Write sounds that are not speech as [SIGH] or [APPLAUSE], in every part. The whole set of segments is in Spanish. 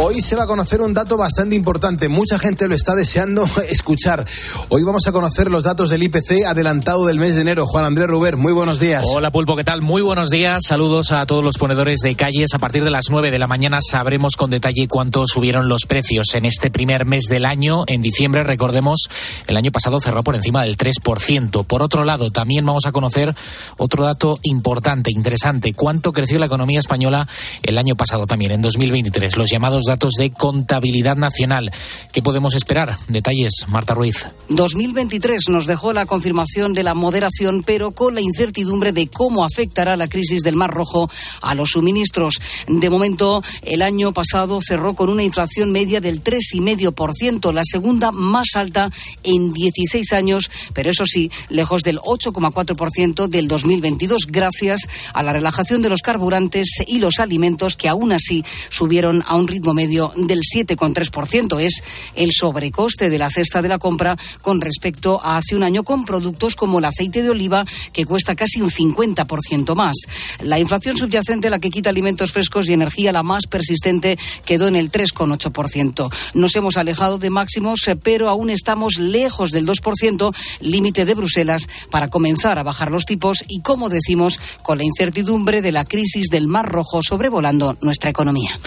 Hoy se va a conocer un dato bastante importante. Mucha gente lo está deseando [LAUGHS] escuchar. Hoy vamos a conocer los datos del IPC adelantado del mes de enero. Juan Andrés Ruber, muy buenos días. Hola Pulpo, ¿qué tal? Muy buenos días. Saludos a todos los ponedores de calles. A partir de las 9 de la mañana sabremos con detalle cuánto subieron los precios en este primer mes del año. En diciembre, recordemos, el año pasado cerró por encima del 3%. Por otro lado, también vamos a conocer otro dato importante, interesante. ¿Cuánto creció la economía española el año pasado también, en 2023? Los llamados datos de contabilidad nacional. ¿Qué podemos esperar? Detalles, Marta Ruiz. 2023 nos dejó la confirmación de la moderación, pero con la incertidumbre de cómo afectará la crisis del Mar Rojo a los suministros. De momento, el año pasado cerró con una inflación media del 3,5%, la segunda más alta en 16 años, pero eso sí, lejos del 8,4% del 2022, gracias a la relajación de los carburantes y los alimentos que aún así subieron a un ritmo medio del 7,3%. Es el sobrecoste de la cesta de la compra con respecto a hace un año con productos como el aceite de oliva, que cuesta casi un 50% más. La inflación subyacente, la que quita alimentos frescos y energía, la más persistente, quedó en el 3,8%. Nos hemos alejado de máximos, eh, pero aún estamos lejos del 2%, límite de Bruselas, para comenzar a bajar los tipos y, como decimos, con la incertidumbre de la crisis del Mar Rojo sobrevolando nuestra economía.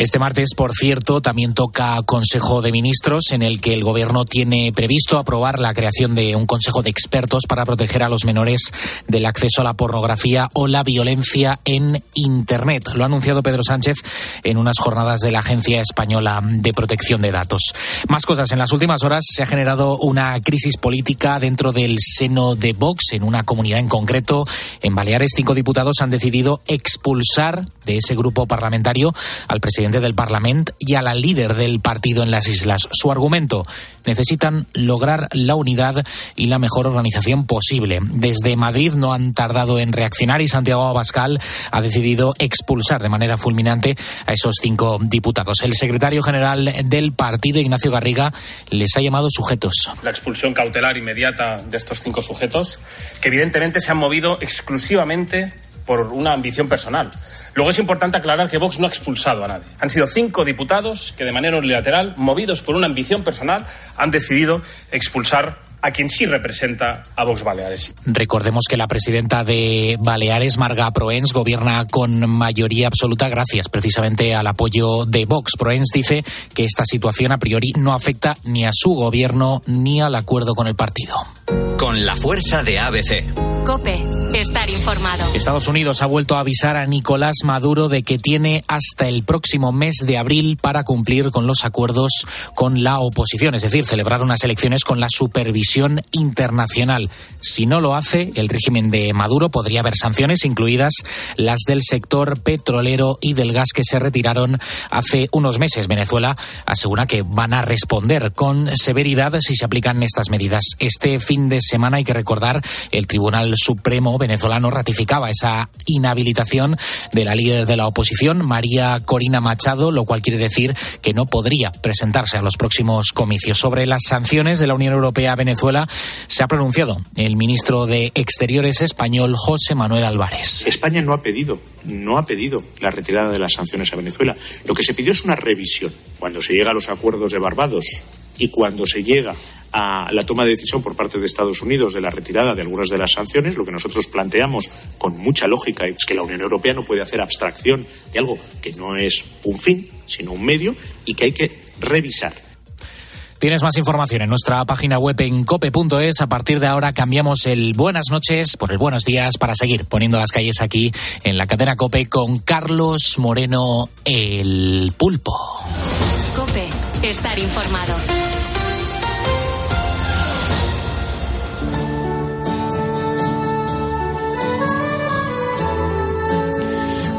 Este martes, por cierto, también toca Consejo de Ministros, en el que el Gobierno tiene previsto aprobar la creación de un Consejo de Expertos para proteger a los menores del acceso a la pornografía o la violencia en Internet. Lo ha anunciado Pedro Sánchez en unas jornadas de la Agencia Española de Protección de Datos. Más cosas. En las últimas horas se ha generado una crisis política dentro del seno de Vox, en una comunidad en concreto. En Baleares, cinco diputados han decidido expulsar de ese grupo parlamentario al presidente del Parlamento y a la líder del partido en las islas. Su argumento, necesitan lograr la unidad y la mejor organización posible. Desde Madrid no han tardado en reaccionar y Santiago Abascal ha decidido expulsar de manera fulminante a esos cinco diputados. El secretario general del partido, Ignacio Garriga, les ha llamado sujetos. La expulsión cautelar inmediata de estos cinco sujetos, que evidentemente se han movido exclusivamente por una ambición personal. Luego es importante aclarar que Vox no ha expulsado a nadie. Han sido cinco diputados que de manera unilateral, movidos por una ambición personal, han decidido expulsar a quien sí representa a Vox Baleares. Recordemos que la presidenta de Baleares, Marga Proens, gobierna con mayoría absoluta gracias precisamente al apoyo de Vox. Proens dice que esta situación a priori no afecta ni a su gobierno ni al acuerdo con el partido. Con la fuerza de ABC. Cope, estar informado. Estados Unidos ha vuelto a avisar a Nicolás Maduro de que tiene hasta el próximo mes de abril para cumplir con los acuerdos con la oposición, es decir, celebrar unas elecciones con la supervisión internacional. Si no lo hace, el régimen de Maduro podría haber sanciones, incluidas las del sector petrolero y del gas que se retiraron hace unos meses. Venezuela asegura que van a responder con severidad si se aplican estas medidas. Este fin de semana hay que recordar el Tribunal Supremo venezolano ratificaba esa inhabilitación de la líder de la oposición, María Corina Machado, lo cual quiere decir que no podría presentarse a los próximos comicios. Sobre las sanciones de la Unión Europea a Venezuela se ha pronunciado el ministro de Exteriores español, José Manuel Álvarez. España no ha pedido, no ha pedido la retirada de las sanciones a Venezuela. Lo que se pidió es una revisión. Cuando se llega a los acuerdos de Barbados y cuando se llega a la toma de decisión por parte de Estados Unidos de la retirada de algunas de las sanciones, lo que nosotros planteamos con mucha lógica es que la Unión Europea no puede hacer abstracción de algo que no es un fin, sino un medio y que hay que revisar. Tienes más información en nuestra página web en cope.es. A partir de ahora cambiamos el buenas noches por el buenos días para seguir poniendo las calles aquí en la cadena Cope con Carlos Moreno el pulpo. Cope, estar informado.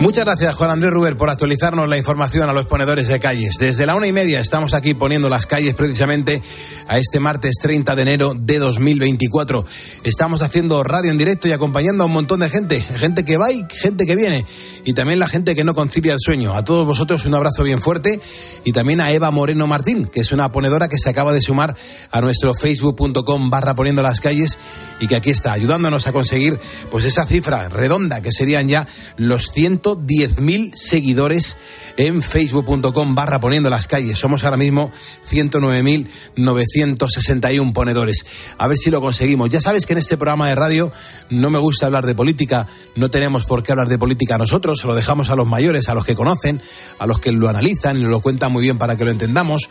Muchas gracias, Juan Andrés Ruber, por actualizarnos la información a los ponedores de calles. Desde la una y media estamos aquí poniendo las calles precisamente a este martes 30 de enero de 2024. Estamos haciendo radio en directo y acompañando a un montón de gente, gente que va y gente que viene, y también la gente que no concilia el sueño. A todos vosotros un abrazo bien fuerte y también a Eva Moreno Martín, que es una ponedora que se acaba de sumar a nuestro facebook.com barra poniendo las calles y que aquí está ayudándonos a conseguir pues esa cifra redonda que serían ya los cientos 110.000 seguidores en facebook.com barra poniendo las calles. Somos ahora mismo 109.961 ponedores. A ver si lo conseguimos. Ya sabes que en este programa de radio no me gusta hablar de política, no tenemos por qué hablar de política nosotros, se lo dejamos a los mayores, a los que conocen, a los que lo analizan y lo cuentan muy bien para que lo entendamos.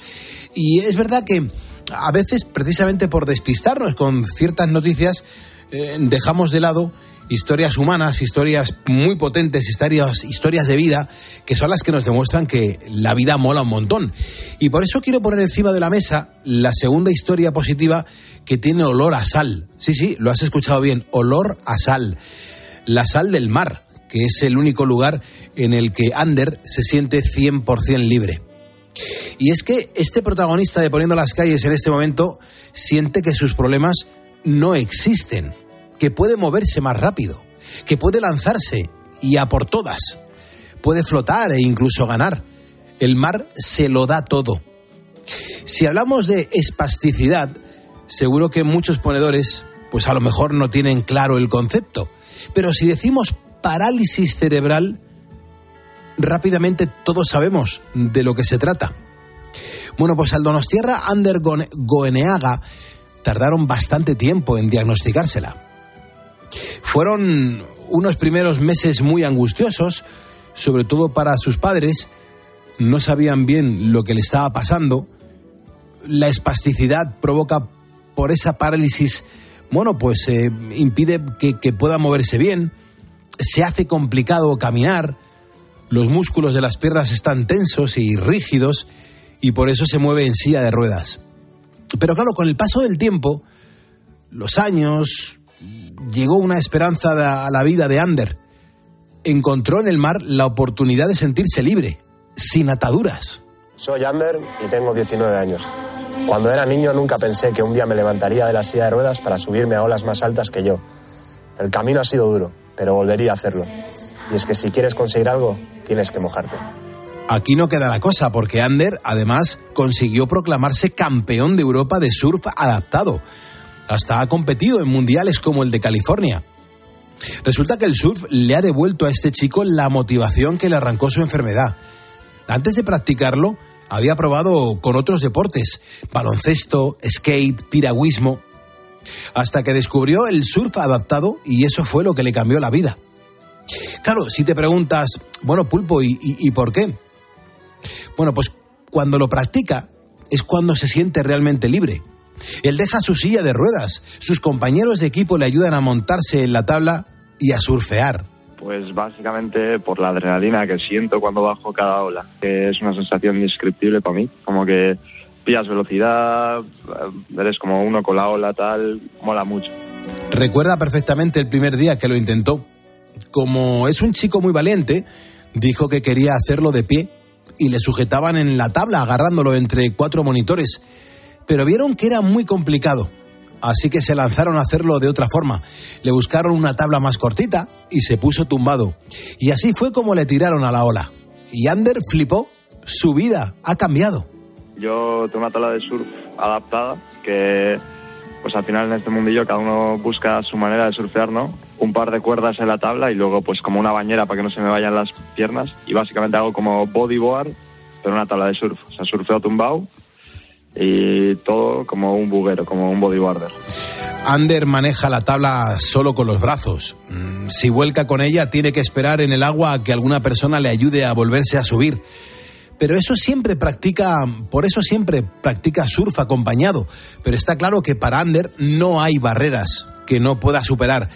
Y es verdad que a veces, precisamente por despistarnos con ciertas noticias, eh, dejamos de lado historias humanas, historias muy potentes, historias, historias de vida, que son las que nos demuestran que la vida mola un montón. Y por eso quiero poner encima de la mesa la segunda historia positiva que tiene olor a sal. Sí, sí, lo has escuchado bien, olor a sal. La sal del mar, que es el único lugar en el que Ander se siente 100% libre. Y es que este protagonista de Poniendo las calles en este momento siente que sus problemas no existen que puede moverse más rápido, que puede lanzarse y a por todas, puede flotar e incluso ganar. El mar se lo da todo. Si hablamos de espasticidad, seguro que muchos ponedores, pues a lo mejor no tienen claro el concepto. Pero si decimos parálisis cerebral, rápidamente todos sabemos de lo que se trata. Bueno, pues al Donostierra Ander Goeneaga tardaron bastante tiempo en diagnosticársela. Fueron unos primeros meses muy angustiosos, sobre todo para sus padres. No sabían bien lo que le estaba pasando. La espasticidad provoca por esa parálisis, bueno, pues eh, impide que, que pueda moverse bien. Se hace complicado caminar. Los músculos de las piernas están tensos y rígidos y por eso se mueve en silla de ruedas. Pero claro, con el paso del tiempo, los años, llegó una esperanza a la vida de Ander. Encontró en el mar la oportunidad de sentirse libre, sin ataduras. Soy Ander y tengo 19 años. Cuando era niño nunca pensé que un día me levantaría de la silla de ruedas para subirme a olas más altas que yo. El camino ha sido duro, pero volvería a hacerlo. Y es que si quieres conseguir algo, tienes que mojarte. Aquí no queda la cosa, porque Ander además consiguió proclamarse campeón de Europa de surf adaptado hasta ha competido en mundiales como el de California. Resulta que el surf le ha devuelto a este chico la motivación que le arrancó su enfermedad. Antes de practicarlo, había probado con otros deportes, baloncesto, skate, piragüismo, hasta que descubrió el surf adaptado y eso fue lo que le cambió la vida. Claro, si te preguntas, bueno, pulpo, ¿y, y por qué? Bueno, pues cuando lo practica es cuando se siente realmente libre. Él deja su silla de ruedas. Sus compañeros de equipo le ayudan a montarse en la tabla y a surfear. Pues básicamente por la adrenalina que siento cuando bajo cada ola, que es una sensación indescriptible para mí, como que pillas velocidad, eres como uno con la ola tal, mola mucho. Recuerda perfectamente el primer día que lo intentó. Como es un chico muy valiente, dijo que quería hacerlo de pie y le sujetaban en la tabla agarrándolo entre cuatro monitores pero vieron que era muy complicado. Así que se lanzaron a hacerlo de otra forma. Le buscaron una tabla más cortita y se puso tumbado. Y así fue como le tiraron a la ola. Y Ander flipó. Su vida ha cambiado. Yo tengo una tabla de surf adaptada que, pues al final en este mundillo cada uno busca su manera de surfear, ¿no? Un par de cuerdas en la tabla y luego pues como una bañera para que no se me vayan las piernas. Y básicamente hago como bodyboard, pero una tabla de surf. O sea, surfeo tumbado y todo como un buguero, como un bodyboarder. Ander maneja la tabla solo con los brazos. Mm, si vuelca con ella, tiene que esperar en el agua a que alguna persona le ayude a volverse a subir. Pero eso siempre practica, por eso siempre practica surf acompañado. Pero está claro que para Ander no hay barreras que no pueda superar.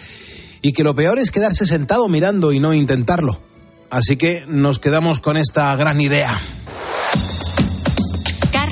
Y que lo peor es quedarse sentado mirando y no intentarlo. Así que nos quedamos con esta gran idea.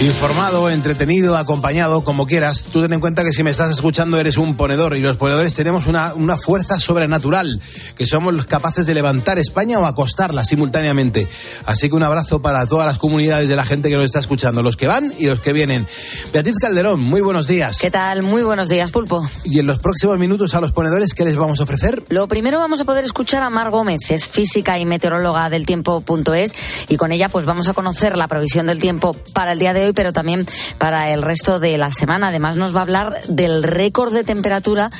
Informado, entretenido, acompañado, como quieras. Tú ten en cuenta que si me estás escuchando eres un ponedor y los ponedores tenemos una, una fuerza sobrenatural, que somos capaces de levantar España o acostarla simultáneamente. Así que un abrazo para todas las comunidades de la gente que nos está escuchando, los que van y los que vienen. Beatriz Calderón, muy buenos días. ¿Qué tal? Muy buenos días, Pulpo. Y en los próximos minutos a los ponedores, ¿qué les vamos a ofrecer? Lo primero vamos a poder escuchar a Mar Gómez, es física y meteoróloga del tiempo.es y con ella pues vamos a conocer la provisión del tiempo para el día de hoy pero también para el resto de la semana. Además, nos va a hablar del récord de temperatura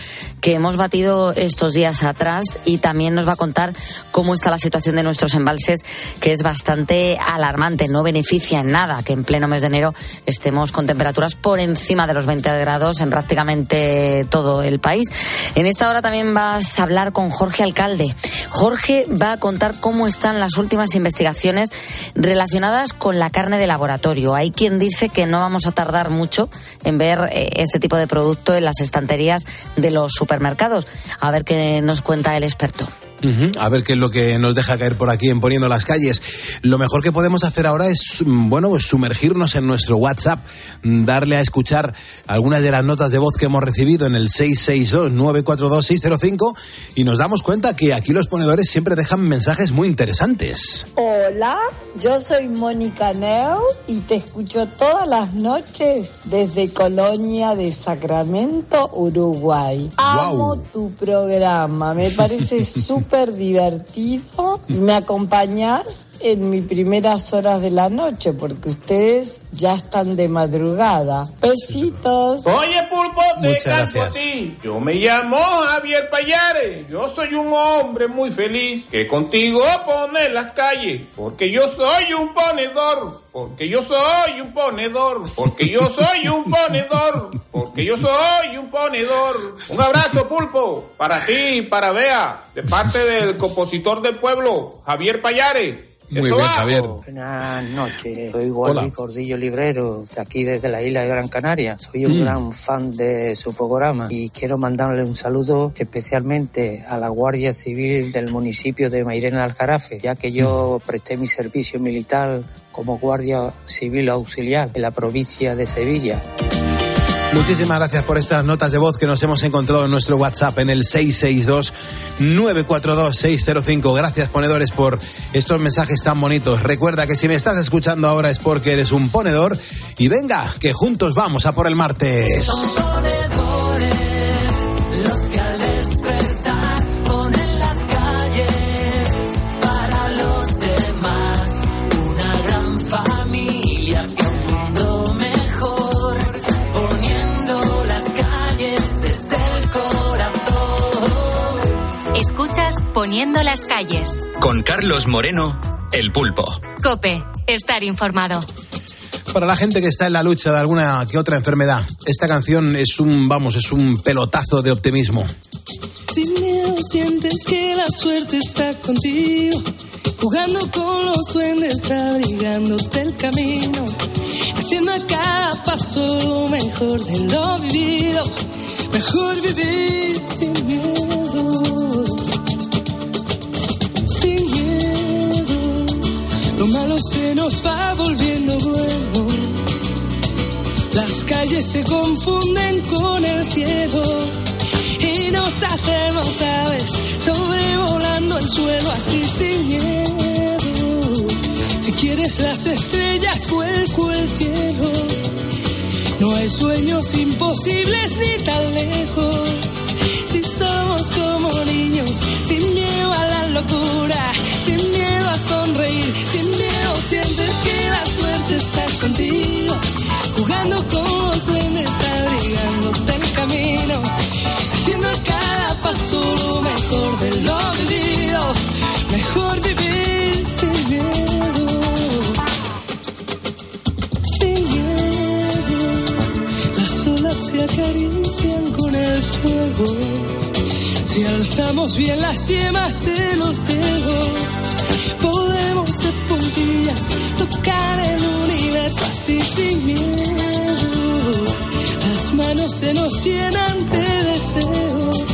que hemos batido estos días atrás y también nos va a contar cómo está la situación de nuestros embalses, que es bastante alarmante. No beneficia en nada que en pleno mes de enero estemos con temperaturas por encima de los 20 grados en prácticamente todo el país. En esta hora también vas a hablar con Jorge Alcalde. Jorge va a contar cómo están las últimas investigaciones relacionadas con la carne de laboratorio. Hay quien dice que no vamos a tardar mucho en ver eh, este tipo de producto en las estanterías de los supermercados. A ver qué nos cuenta el experto. A ver qué es lo que nos deja caer por aquí en Poniendo las Calles. Lo mejor que podemos hacer ahora es, bueno, pues sumergirnos en nuestro WhatsApp, darle a escuchar algunas de las notas de voz que hemos recibido en el 662-942-605 y nos damos cuenta que aquí los ponedores siempre dejan mensajes muy interesantes. Hola, yo soy Mónica Neu y te escucho todas las noches desde Colonia de Sacramento, Uruguay. Amo tu programa, me parece súper [LAUGHS] divertido. Me acompañás en mis primeras horas de la noche porque ustedes ya están de madrugada. Besitos. Oye, Pulpo, te canto a ti. Yo me llamo Javier Payares. Yo soy un hombre muy feliz que contigo pone las calles. Porque yo soy un ponedor. Porque yo soy un ponedor. Porque yo soy un [LAUGHS] ponedor. Porque yo soy un ponedor. Un abrazo, Pulpo, para ti y para Bea, de parte del compositor del pueblo, Javier Payares. Muy bien. Javier. Buenas noches, soy. Wally Cordillo Librero, de aquí desde la isla de Gran Canaria. Soy un Mm. gran fan de su programa y quiero mandarle un saludo especialmente a la Guardia Civil del municipio de Mairena Aljarafe, ya que yo presté mi servicio militar como Guardia Civil Auxiliar en la provincia de Sevilla. Muchísimas gracias por estas notas de voz que nos hemos encontrado en nuestro WhatsApp en el 662-942-605. Gracias, ponedores, por estos mensajes tan bonitos. Recuerda que si me estás escuchando ahora es porque eres un ponedor. Y venga, que juntos vamos a por el martes. Escuchas Poniendo las calles. Con Carlos Moreno, El Pulpo. Cope, estar informado. Para la gente que está en la lucha de alguna que otra enfermedad, esta canción es un, vamos, es un pelotazo de optimismo. Sin miedo sientes que la suerte está contigo, jugando con los duendes, abrigándote el camino, haciendo a cada paso lo mejor de lo vivido, mejor vivir sin nos va volviendo bueno. Las calles se confunden con el cielo y nos hacemos aves sobrevolando el suelo así sin miedo. Si quieres las estrellas, vuelco el cielo. No hay sueños imposibles ni tan lejos. Si somos como niños, sin miedo a la locura, lo mejor de lo vivido, mejor vivir sin miedo, sin miedo. Las olas se acarician con el fuego. Si alzamos bien las yemas de los dedos, podemos de puntillas tocar el universo así sin miedo. Las manos se nos llenan de deseos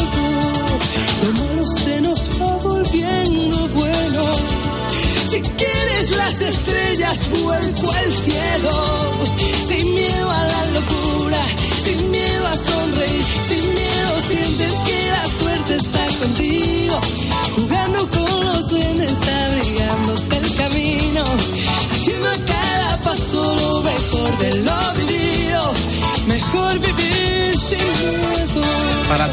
las estrellas, vuelco al cielo.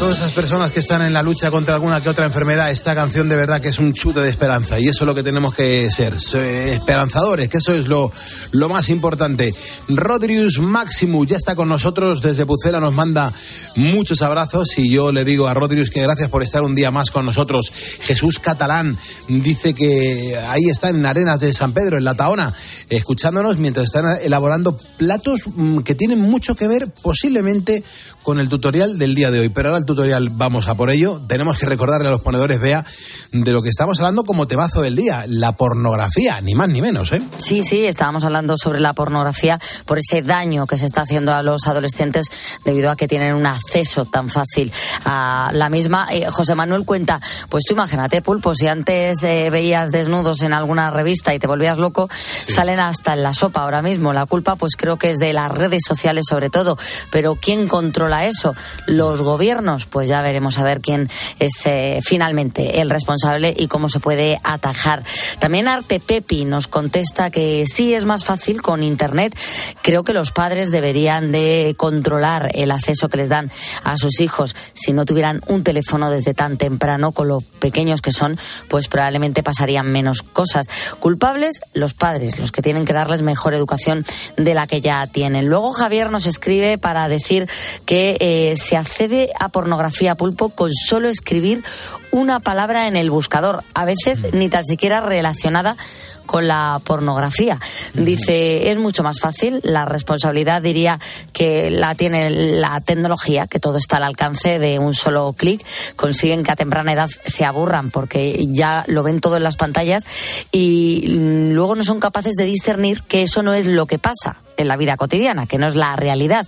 Todas esas personas que están en la lucha contra alguna que otra enfermedad, esta canción de verdad que es un chute de esperanza y eso es lo que tenemos que ser, esperanzadores, que eso es lo, lo más importante. Rodrius Maximus ya está con nosotros desde Pucela, nos manda muchos abrazos y yo le digo a Rodrius que gracias por estar un día más con nosotros. Jesús Catalán dice que ahí está en Arenas de San Pedro, en La Taona, escuchándonos mientras están elaborando platos mm, que tienen mucho que ver posiblemente con el tutorial del día de hoy. Pero ahora el tutorial vamos a por ello. Tenemos que recordarle a los ponedores, vea, de lo que estamos hablando como temazo del día, la pornografía, ni más ni menos, ¿eh? Sí, sí, estábamos hablando sobre la pornografía por ese daño que se está haciendo a los adolescentes debido a que tienen un acceso tan fácil a la misma. Eh, José Manuel cuenta, pues tú imagínate, Pulpo, si antes eh, veías desnudos en alguna revista y te volvías loco, salen hasta en la sopa ahora mismo. La culpa, pues creo que es de las redes sociales sobre todo. Pero ¿quién controla eso? Los gobiernos, pues ya veremos a ver quién es eh, finalmente el responsable y cómo se puede atajar. También Arte Pepi nos contesta que sí es más fácil con Internet. Creo que los padres deberían de controlar el acceso que les dan a sus hijos. Si no tuvieran un teléfono desde tan temprano, con lo pequeños que son, pues probablemente pasarían menos cosas. Culpables, los padres, los que tienen que darles mejor educación de la que ya tienen. Luego Javier nos escribe para decir que eh, se accede a pornografía pulpo con solo escribir una palabra en el buscador, a veces ni tan siquiera relacionada con la pornografía. Dice, es mucho más fácil, la responsabilidad diría que la tiene la tecnología, que todo está al alcance de un solo clic, consiguen que a temprana edad se aburran porque ya lo ven todo en las pantallas y mm, luego no son capaces de discernir que eso no es lo que pasa en la vida cotidiana, que no es la realidad.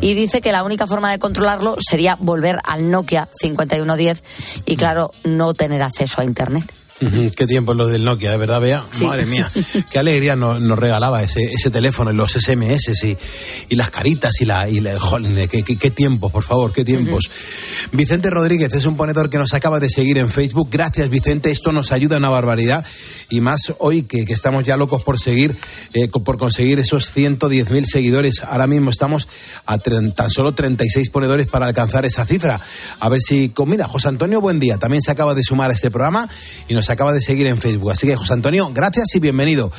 Y dice que la única forma de controlarlo sería volver al Nokia 5110 y claro, no tener acceso a Internet. Qué tiempo los del Nokia, de verdad, vea. Madre mía, [LAUGHS] qué alegría nos, nos regalaba ese, ese teléfono y los SMS y, y las caritas y la. Y la jolín, qué, qué, qué tiempos, por favor, qué tiempos. Vicente Rodríguez es un ponedor que nos acaba de seguir en Facebook. Gracias, Vicente, esto nos ayuda una barbaridad. Y más hoy que, que estamos ya locos por seguir, eh, por conseguir esos 110.000 seguidores. Ahora mismo estamos a tan solo 36 ponedores para alcanzar esa cifra. A ver si. con- Mira, José Antonio, buen día. También se acaba de sumar a este programa y nos acaba de seguir en Facebook. Así que, José Antonio, gracias y bienvenido.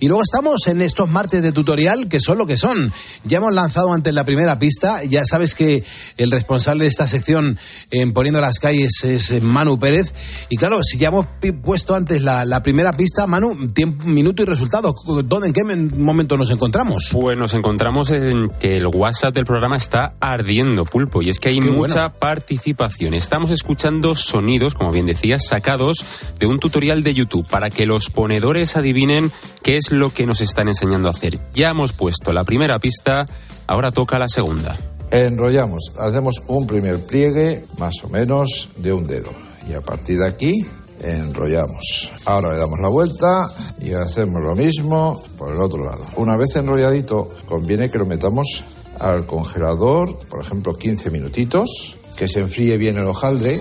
Y luego estamos en estos martes de tutorial que son lo que son. Ya hemos lanzado antes la primera pista. Ya sabes que el responsable de esta sección en Poniendo las calles es eh, Manu Pérez. Y claro, si ya hemos puesto antes la, la primera pista, Manu, tiempo, minuto y resultado. ¿Dónde, en qué men- momento nos encontramos? Pues nos encontramos en que el WhatsApp del programa está ardiendo, Pulpo, y es que hay Qué mucha bueno. participación. Estamos escuchando sonidos, como bien decías, sacados de un tutorial de YouTube para que los ponedores adivinen qué es lo que nos están enseñando a hacer. Ya hemos puesto la primera pista, ahora toca la segunda. Enrollamos, hacemos un primer pliegue más o menos de un dedo y a partir de aquí enrollamos. Ahora le damos la vuelta y hacemos lo mismo por el otro lado. Una vez enrolladito, conviene que lo metamos al congelador, por ejemplo 15 minutitos, que se enfríe bien el hojaldre.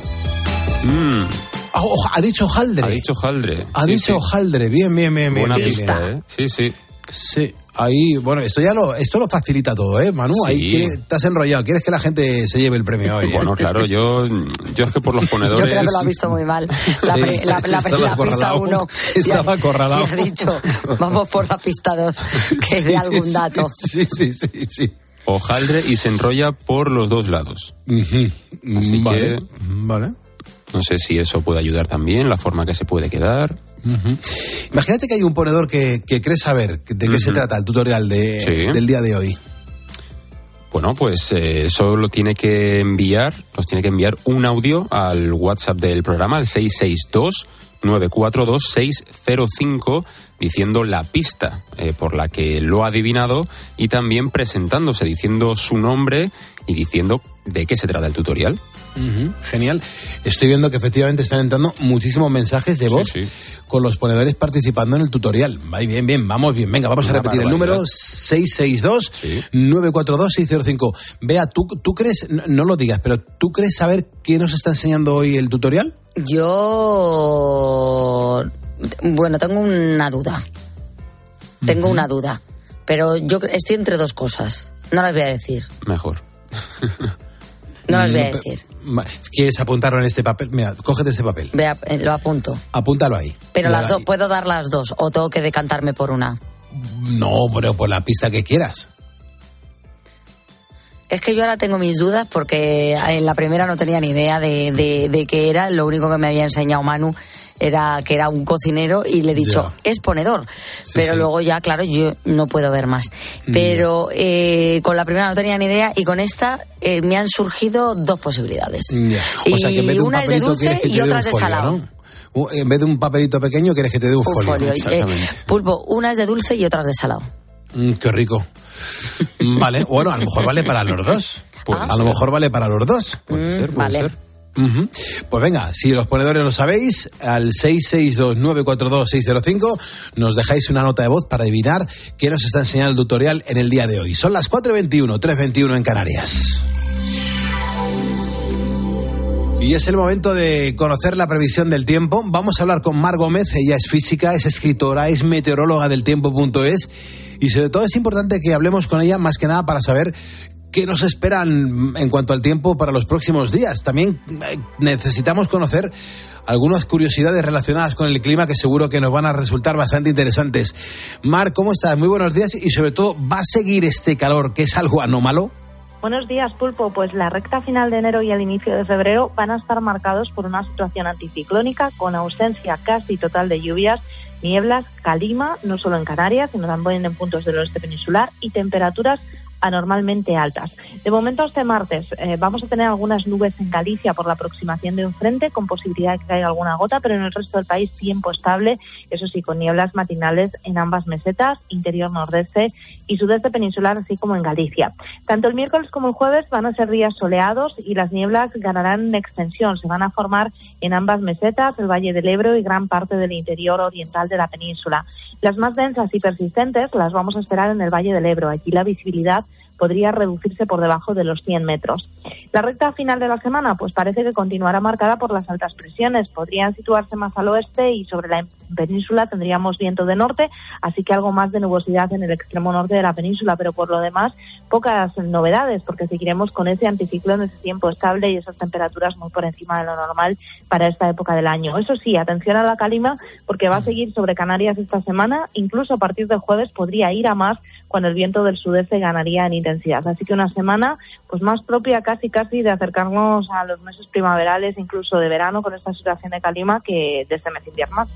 Ah, oh, ha dicho hojaldre. Ha dicho hojaldre. Ha Sí, dicho sí. hojaldre. Bien, bien, bien, bien. Buena bien, pista, bien. ¿eh? Sí, sí. Sí, ahí, bueno, esto ya lo, esto lo facilita todo, ¿eh, Manu? Sí. Ahí has enrollado, quieres que la gente se lleve el premio hoy. ¿eh? Bueno, claro, [LAUGHS] yo, yo es que por los Yo ponedores... creo que lo ha visto muy mal. La, [LAUGHS] Sí, pre- la- la- la pista acorralado. 1 Estaba acorralado. ha dicho, vamos por la pista 2, [LAUGHS] que dé algún dato. Sí, sí, sí, sí. hojaldre y se enrolla por los dos lados. Así Vale, que vale. No sé si eso puede ayudar también, la forma que se puede quedar. Imagínate que hay un ponedor que, que cree saber de qué se trata el tutorial de, Sí. del día de hoy. Bueno, pues eh, solo tiene que enviar, nos tiene que enviar un audio al WhatsApp del programa, al 662 942 605 diciendo la pista eh, por la que lo ha adivinado y también presentándose, diciendo su nombre y diciendo de qué se trata el tutorial. Genial. Estoy viendo que efectivamente están entrando muchísimos mensajes de voz con los ponedores participando en el tutorial. Bien, bien, vamos bien. Venga, vamos a repetir el número 662-942-605. Vea, ¿tú, ¿tú crees, no, no lo digas, pero ¿tú crees saber qué nos está enseñando hoy el tutorial? Yo. Bueno, tengo una duda. Tengo una duda. Pero yo estoy entre dos cosas. No las voy a decir. Mejor. [LAUGHS] No las voy a pe- decir. ¿Quieres apuntarlo en este papel? Mira, cógete este papel. A- eh, lo apunto. Apúntalo ahí. Pero La- las dos, puedo dar las dos o tengo que decantarme por una. No, pero por la pista que quieras. Es que yo ahora tengo mis dudas porque en la primera no tenía ni idea de, de, de qué era. Lo único que me había enseñado Manu era que era un cocinero y le he dicho, es ponedor. Pero sí. luego ya, claro, yo no puedo ver más. Pero eh, con la primera no tenía ni idea y con esta eh, me han surgido dos posibilidades. Ya. O sea, que en vez Y de un una es de dulce que y otra es de folio, salado. En vez de un papelito pequeño, quieres que te dé un, Un folio. Eh, pulpo, una es de dulce y otra es de salado. Mm, qué rico. [LAUGHS] Vale, bueno, a lo mejor vale para los dos. Puede a lo mejor vale para los dos. Mm, vale. Pues venga, si los ponedores lo sabéis, al 662-942-605 nos dejáis una nota de voz para adivinar qué nos está enseñando el tutorial en el día de hoy. Son las 4.21, 3.21 en Canarias. Y es el momento de conocer la previsión del tiempo. Vamos a hablar con Mar Gómez, ella es física, es escritora, es meteoróloga del tiempo.es y sobre todo es importante que hablemos con ella más que nada para saber qué nos esperan en cuanto al tiempo para los próximos días. También eh, necesitamos conocer algunas curiosidades relacionadas con el clima que seguro que nos van a resultar bastante interesantes. Mar, ¿cómo estás? Muy buenos días y sobre todo, ¿va a seguir este calor que es algo anómalo? Buenos días, Pulpo. Pues la recta final de enero y el inicio de febrero van a estar marcados por una situación anticiclónica con ausencia casi total de lluvias, nieblas, calima, no solo en Canarias, sino también en puntos del oeste peninsular y temperaturas anormalmente altas. De momento, este martes eh, vamos a tener algunas nubes en Galicia por la aproximación de un frente, con posibilidad de que caiga alguna gota, pero en el resto del país tiempo estable, eso sí, con nieblas matinales en ambas mesetas, interior nordeste y sudeste peninsular, así como en Galicia. Tanto el miércoles como el jueves van a ser días soleados y las nieblas ganarán en extensión. Se van a formar en ambas mesetas, el Valle del Ebro y gran parte del interior oriental de la península. Las más densas y persistentes las vamos a esperar en el Valle del Ebro. Allí la visibilidad podría reducirse por debajo de los 100 metros. La recta final de la semana, pues parece que continuará marcada por las altas presiones. Podrían situarse más al oeste y sobre la península tendríamos viento de norte, así que algo más de nubosidad en el extremo norte de la península, pero por lo demás pocas novedades, porque seguiremos con ese anticiclón, ese tiempo estable y esas temperaturas muy por encima de lo normal para esta época del año. Eso sí, atención a la calima, porque va a seguir sobre Canarias esta semana, incluso a partir del jueves podría ir a más cuando el viento del sudeste ganaría en intensidad. Así que una semana pues más propia casi casi de acercarnos a los meses primaverales, incluso de verano, con esta situación de calima que de este mes invierno.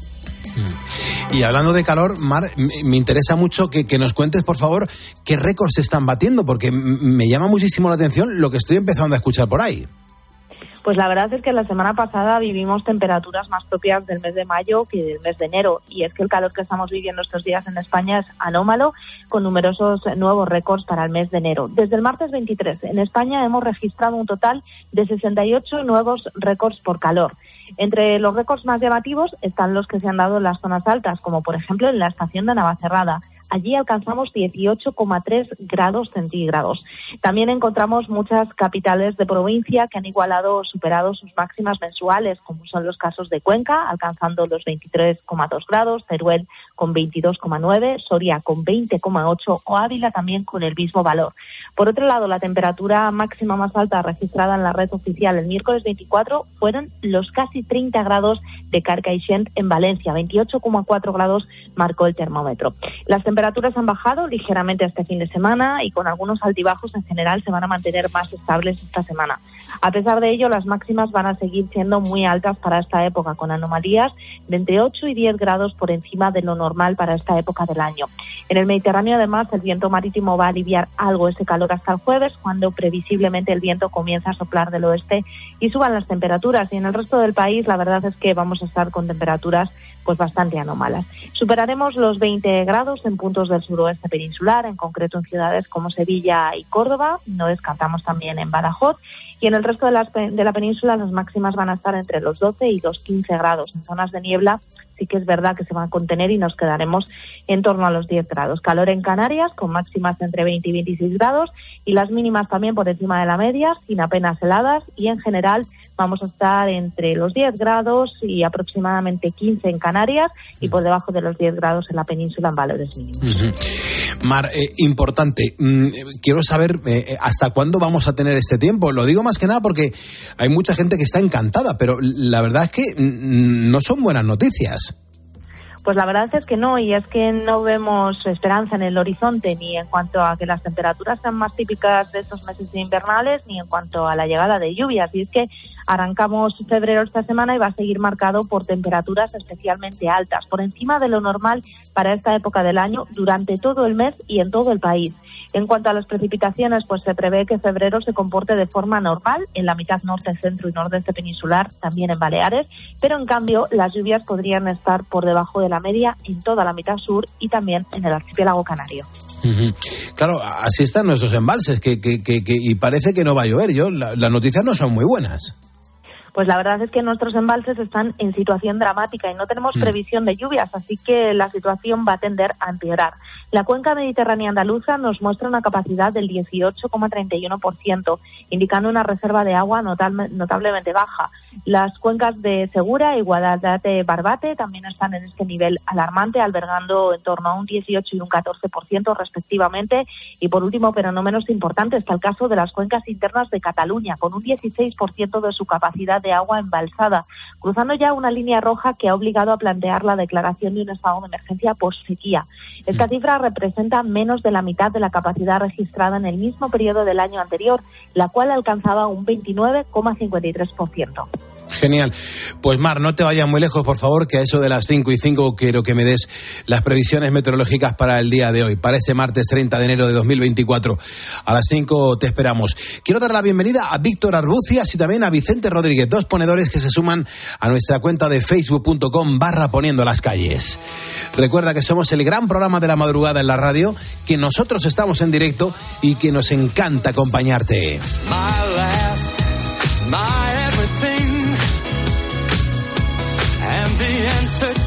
Y hablando de calor, Mar, me interesa mucho que, que nos cuentes, por favor, qué récords se están batiendo, porque me llama muchísimo la atención lo que estoy empezando a escuchar por ahí. Pues la verdad es que la semana pasada vivimos temperaturas más propias del mes de mayo que del mes de enero. Y es que el calor que estamos viviendo estos días en España es anómalo, con numerosos nuevos récords para el mes de enero. Desde el martes 23, en España hemos registrado un total de 68 nuevos récords por calor. Entre los récords más llamativos están los que se han dado en las zonas altas, como por ejemplo en la estación de Navacerrada. Allí alcanzamos 18,3 grados centígrados. También encontramos muchas capitales de provincia que han igualado o superado sus máximas mensuales, como son los casos de Cuenca, alcanzando los 23,2 grados, Teruel con 22,9, Soria con 20,8 o Ávila también con el mismo valor. Por otro lado, la temperatura máxima más alta registrada en la red oficial el miércoles 24 fueron los casi 30 grados de Carcaixent en Valencia, 28,4 grados marcó el termómetro. Las temperaturas han bajado ligeramente este fin de semana y con algunos altibajos en general se van a mantener más estables esta semana. A pesar de ello, las máximas van a seguir siendo muy altas para esta época, con anomalías de entre 8 y 10 grados por encima de lo normal para esta época del año. En el Mediterráneo, además, el viento marítimo va a aliviar algo ese calor hasta el jueves, cuando previsiblemente el viento comienza a soplar del oeste y suban las temperaturas. Y en el resto del país, la verdad es que vamos a estar con temperaturas pues bastante anómalas. Superaremos los 20 grados en puntos del suroeste peninsular, en concreto en ciudades como Sevilla y Córdoba. No descartamos también en Badajoz. Y en el resto de, las, de la península las máximas van a estar entre los 12 y los 15 grados. En zonas de niebla sí que es verdad que se van a contener y nos quedaremos en torno a los 10 grados. Calor en Canarias con máximas entre 20 y 26 grados y las mínimas también por encima de la media, sin apenas heladas y en general vamos a estar entre los 10 grados y aproximadamente 15 en Canarias y por debajo de los 10 grados en la península en valores mínimos. Mar, eh, importante, mm, quiero saber eh, hasta cuándo vamos a tener este tiempo. Lo digo más que nada porque hay mucha gente que está encantada, pero la verdad es que mm, no son buenas noticias. Pues la verdad es que no, y es que no vemos esperanza en el horizonte ni en cuanto a que las temperaturas sean más típicas de estos meses invernales, ni en cuanto a la llegada de lluvias. Y es que Arrancamos febrero esta semana y va a seguir marcado por temperaturas especialmente altas, por encima de lo normal para esta época del año durante todo el mes y en todo el país. En cuanto a las precipitaciones, pues se prevé que febrero se comporte de forma normal en la mitad norte, centro y nordeste peninsular, también en Baleares, pero en cambio las lluvias podrían estar por debajo de la media en toda la mitad sur y también en el archipiélago canario. Claro, así están nuestros embalses, que, que, que, y parece que no va a llover. Yo, las noticias no son muy buenas pues la verdad es que nuestros embalses están en situación dramática y no tenemos mm. previsión de lluvias, así que la situación va a tender a empeorar. La cuenca mediterránea andaluza nos muestra una capacidad del 18,31%, indicando una reserva de agua notablemente baja. Las cuencas de Segura y Guadalete-Barbate también están en este nivel alarmante, albergando en torno a un 18 y un 14% respectivamente. Y por último, pero no menos importante, está el caso de las cuencas internas de Cataluña, con un 16% de su capacidad de agua embalsada, cruzando ya una línea roja que ha obligado a plantear la declaración de un estado de emergencia por sequía. Esta cifra representa menos de la mitad de la capacidad registrada en el mismo periodo del año anterior, la cual alcanzaba un 29,53%. Genial. Pues Mar, no te vayas muy lejos, por favor, que a eso de las 5 y 5 quiero que me des las previsiones meteorológicas para el día de hoy, para este martes 30 de enero de 2024. A las 5 te esperamos. Quiero dar la bienvenida a Víctor Arbucias y también a Vicente Rodríguez, dos ponedores que se suman a nuestra cuenta de facebook.com barra poniendo las calles. Recuerda que somos el gran programa de la madrugada en la radio, que nosotros estamos en directo y que nos encanta acompañarte.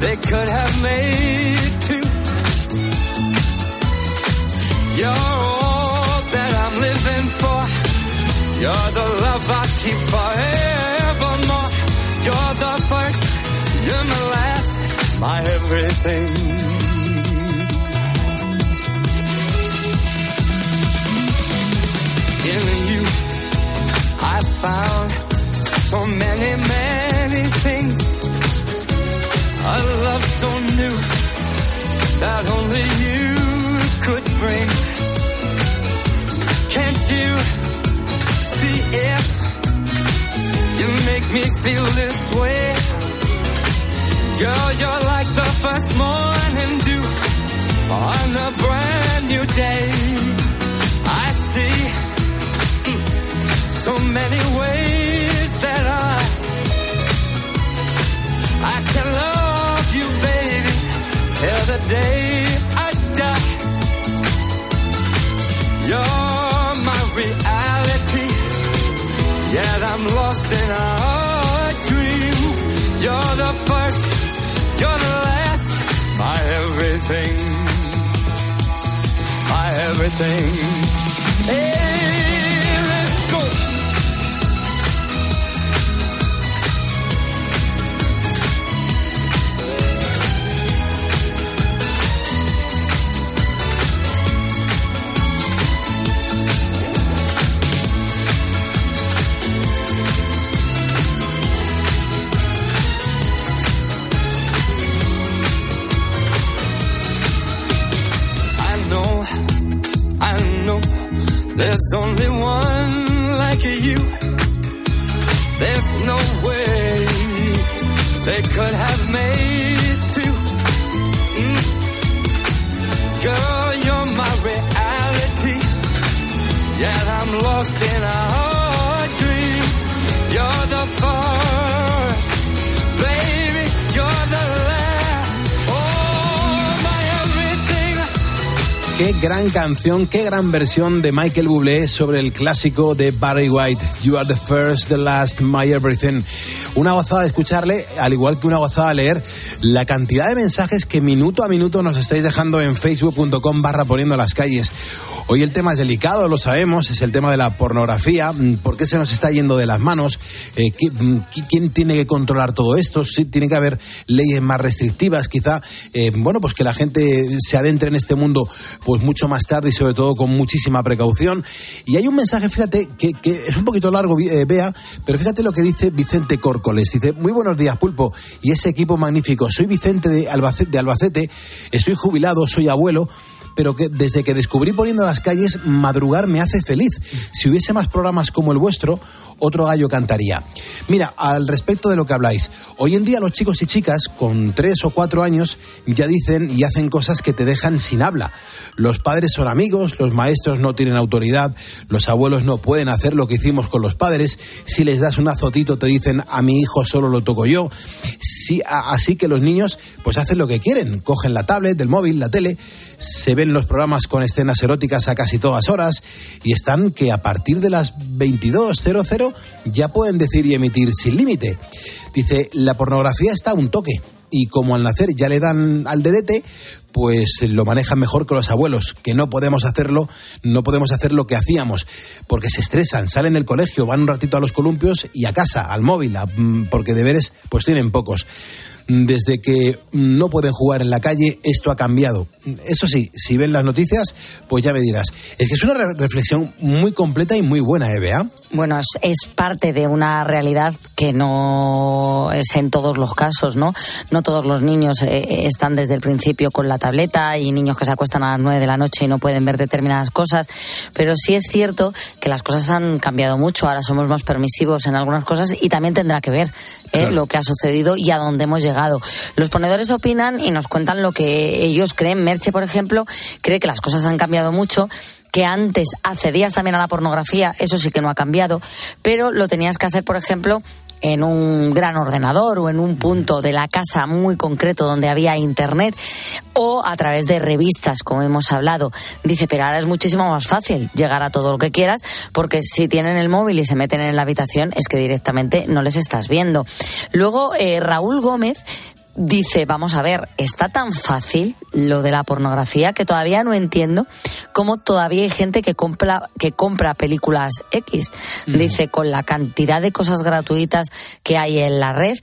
they could have made two. You're all that I'm living for. You're the love I keep forevermore. You're the first, you're my last, my everything. That only you could bring. Can't you see it? You make me feel this way. Girl, you're like the first morning dew on a brand new day. I see mm, so many ways till the day I die. You're my reality, yet I'm lost in a dream. You're the first, you're the last, my everything. thing. Hey, there's only one like you. There's no way they could have made two. Mm. Girl, you're my reality. Yet I'm lost in a dream. You're the Qué gran canción, qué gran versión de Michael Bublé sobre el clásico de Barry White. You are the first, the last, my everything. Una gozada escucharle, al igual que una gozada leer la cantidad de mensajes que minuto a minuto nos estáis dejando en facebook.com barra poniendo las calles. Hoy el tema es delicado, lo sabemos, es el tema de la pornografía. Mm, ¿Por qué se nos está yendo de las manos? Eh, ¿qui- mm, qui- ¿Quién tiene que controlar todo esto? Sí, tiene que haber leyes más restrictivas, quizá. eh, bueno, pues que la gente se adentre en este mundo pues mucho más tarde y sobre todo con muchísima precaución. Y hay un mensaje, fíjate, que, que es un poquito largo, vi- eh, pero fíjate lo que dice Vicente Córcoles. Dice, muy buenos días, Pulpo, y ese equipo magnífico. Soy Vicente de Albacete, de Albacete estoy jubilado, soy abuelo pero que desde que descubrí poniendo las calles, madrugar me hace feliz. Si hubiese más programas como el vuestro, otro gallo cantaría. Mira, al respecto de lo que habláis, hoy en día los chicos y chicas con tres o cuatro años ya dicen y hacen cosas que te dejan sin habla. Los padres son amigos, los maestros no tienen autoridad, los abuelos no pueden hacer lo que hicimos con los padres. Si les das un azotito te dicen a mi hijo solo lo toco yo. Así que los niños pues hacen lo que quieren, cogen la tablet, el móvil, la tele, se ven los programas con escenas eróticas a casi todas horas y están que a partir de las 22.00 ya pueden decir y emitir sin límite. Dice, la pornografía está a un toque y como al nacer ya le dan al dedete, pues lo manejan mejor que los abuelos, que no podemos hacerlo, no podemos hacer lo que hacíamos, porque se estresan, salen del colegio, van un ratito a los columpios y a casa, al móvil, mm, porque deberes pues tienen pocos. Desde que no pueden jugar en la calle, esto ha cambiado. Eso sí, si ven las noticias, pues ya me dirás. Es que es una re- reflexión muy completa y muy buena, ¿eh, Bea? Bueno, es, parte de una realidad que no es en todos los casos, ¿no? No todos los niños eh, están desde el principio con la tableta y niños que se acuestan a las nueve de la noche y no pueden ver determinadas cosas, pero sí es cierto que las cosas han cambiado mucho, ahora somos más permisivos en algunas cosas y también tendrá que ver ¿eh? lo que ha sucedido y a dónde hemos llegado. Los ponedores opinan y nos cuentan lo que ellos creen. Merche, por ejemplo, cree que las cosas han cambiado mucho que antes accedías también a la pornografía, eso sí que no ha cambiado, pero lo tenías que hacer, por ejemplo, en un gran ordenador o en un punto de la casa muy concreto donde había internet o a través de revistas, como hemos hablado. Dice, pero ahora es muchísimo más fácil llegar a todo lo que quieras porque si tienen el móvil y se meten en la habitación es que directamente no les estás viendo. Luego, eh, Raúl Gómez dice, vamos a ver, está tan fácil lo de la pornografía que todavía no entiendo cómo todavía hay gente que compra que compra películas X. Dice con la cantidad de cosas gratuitas que hay en la red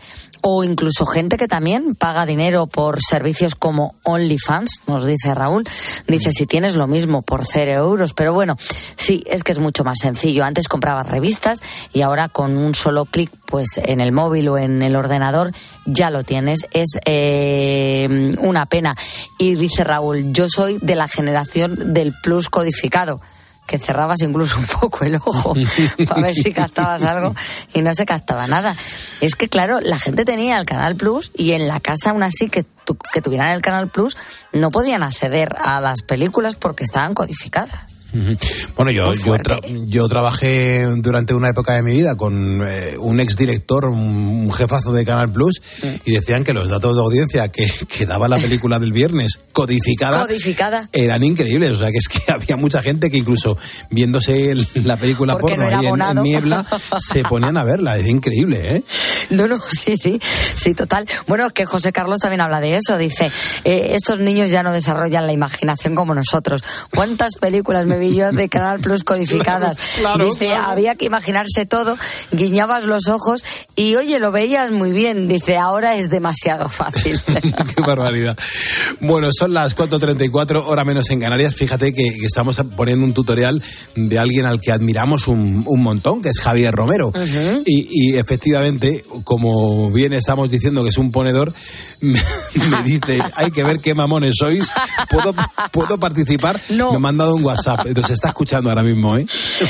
o incluso gente que también paga dinero por servicios como OnlyFans, nos dice Raúl. Dice, si tienes lo mismo por cero euros. Pero bueno, sí, es que es mucho más sencillo. Antes comprabas revistas y ahora con un solo clic, pues en el móvil o en el ordenador, ya lo tienes. Es eh, una pena. Y dice Raúl, yo soy de la generación del plus codificado que cerrabas incluso un poco el ojo [LAUGHS] para ver si captabas algo y no se captaba nada. Es que, claro, la gente tenía el Canal Plus y en la casa, aún así, que, tu- que tuvieran el Canal Plus, no podían acceder a las películas porque estaban codificadas. Bueno, yo, yo, yo, trabajé durante una época de mi vida con eh, un exdirector, un, un jefazo de Canal Plus, y decían que los datos de audiencia que, que daba la película del viernes codificada, codificada, eran increíbles. O sea, que es que [LAUGHS] había mucha gente que incluso viéndose la película porno ahí en, Niebla, [LAUGHS] se ponían a verla. Es increíble, ¿eh? No, no, sí, sí, sí, total. Bueno, que José Carlos también habla de eso. Dice, eh, estos niños ya no desarrollan la imaginación como nosotros. ¿Cuántas películas me de Canal Plus [LAUGHS] codificadas? Dice, había que imaginarse todo, guiñabas los ojos y, oye, lo veías muy bien. Dice, ahora es demasiado fácil. [LAUGHS] Qué barbaridad. Bueno, son las 4.34, hora menos en Canarias. Fíjate que, estamos poniendo un tutorial de alguien al que admiramos un, montón, que es Javier Romero. y, efectivamente, como bien estamos diciendo que es un ponedor, [LAUGHS] me, dice, hay que ver qué mamones sois. ¿Puedo, ¿puedo participar? No. Me ha mandado un WhatsApp. Entonces está escuchando ahora mismo, ¿eh?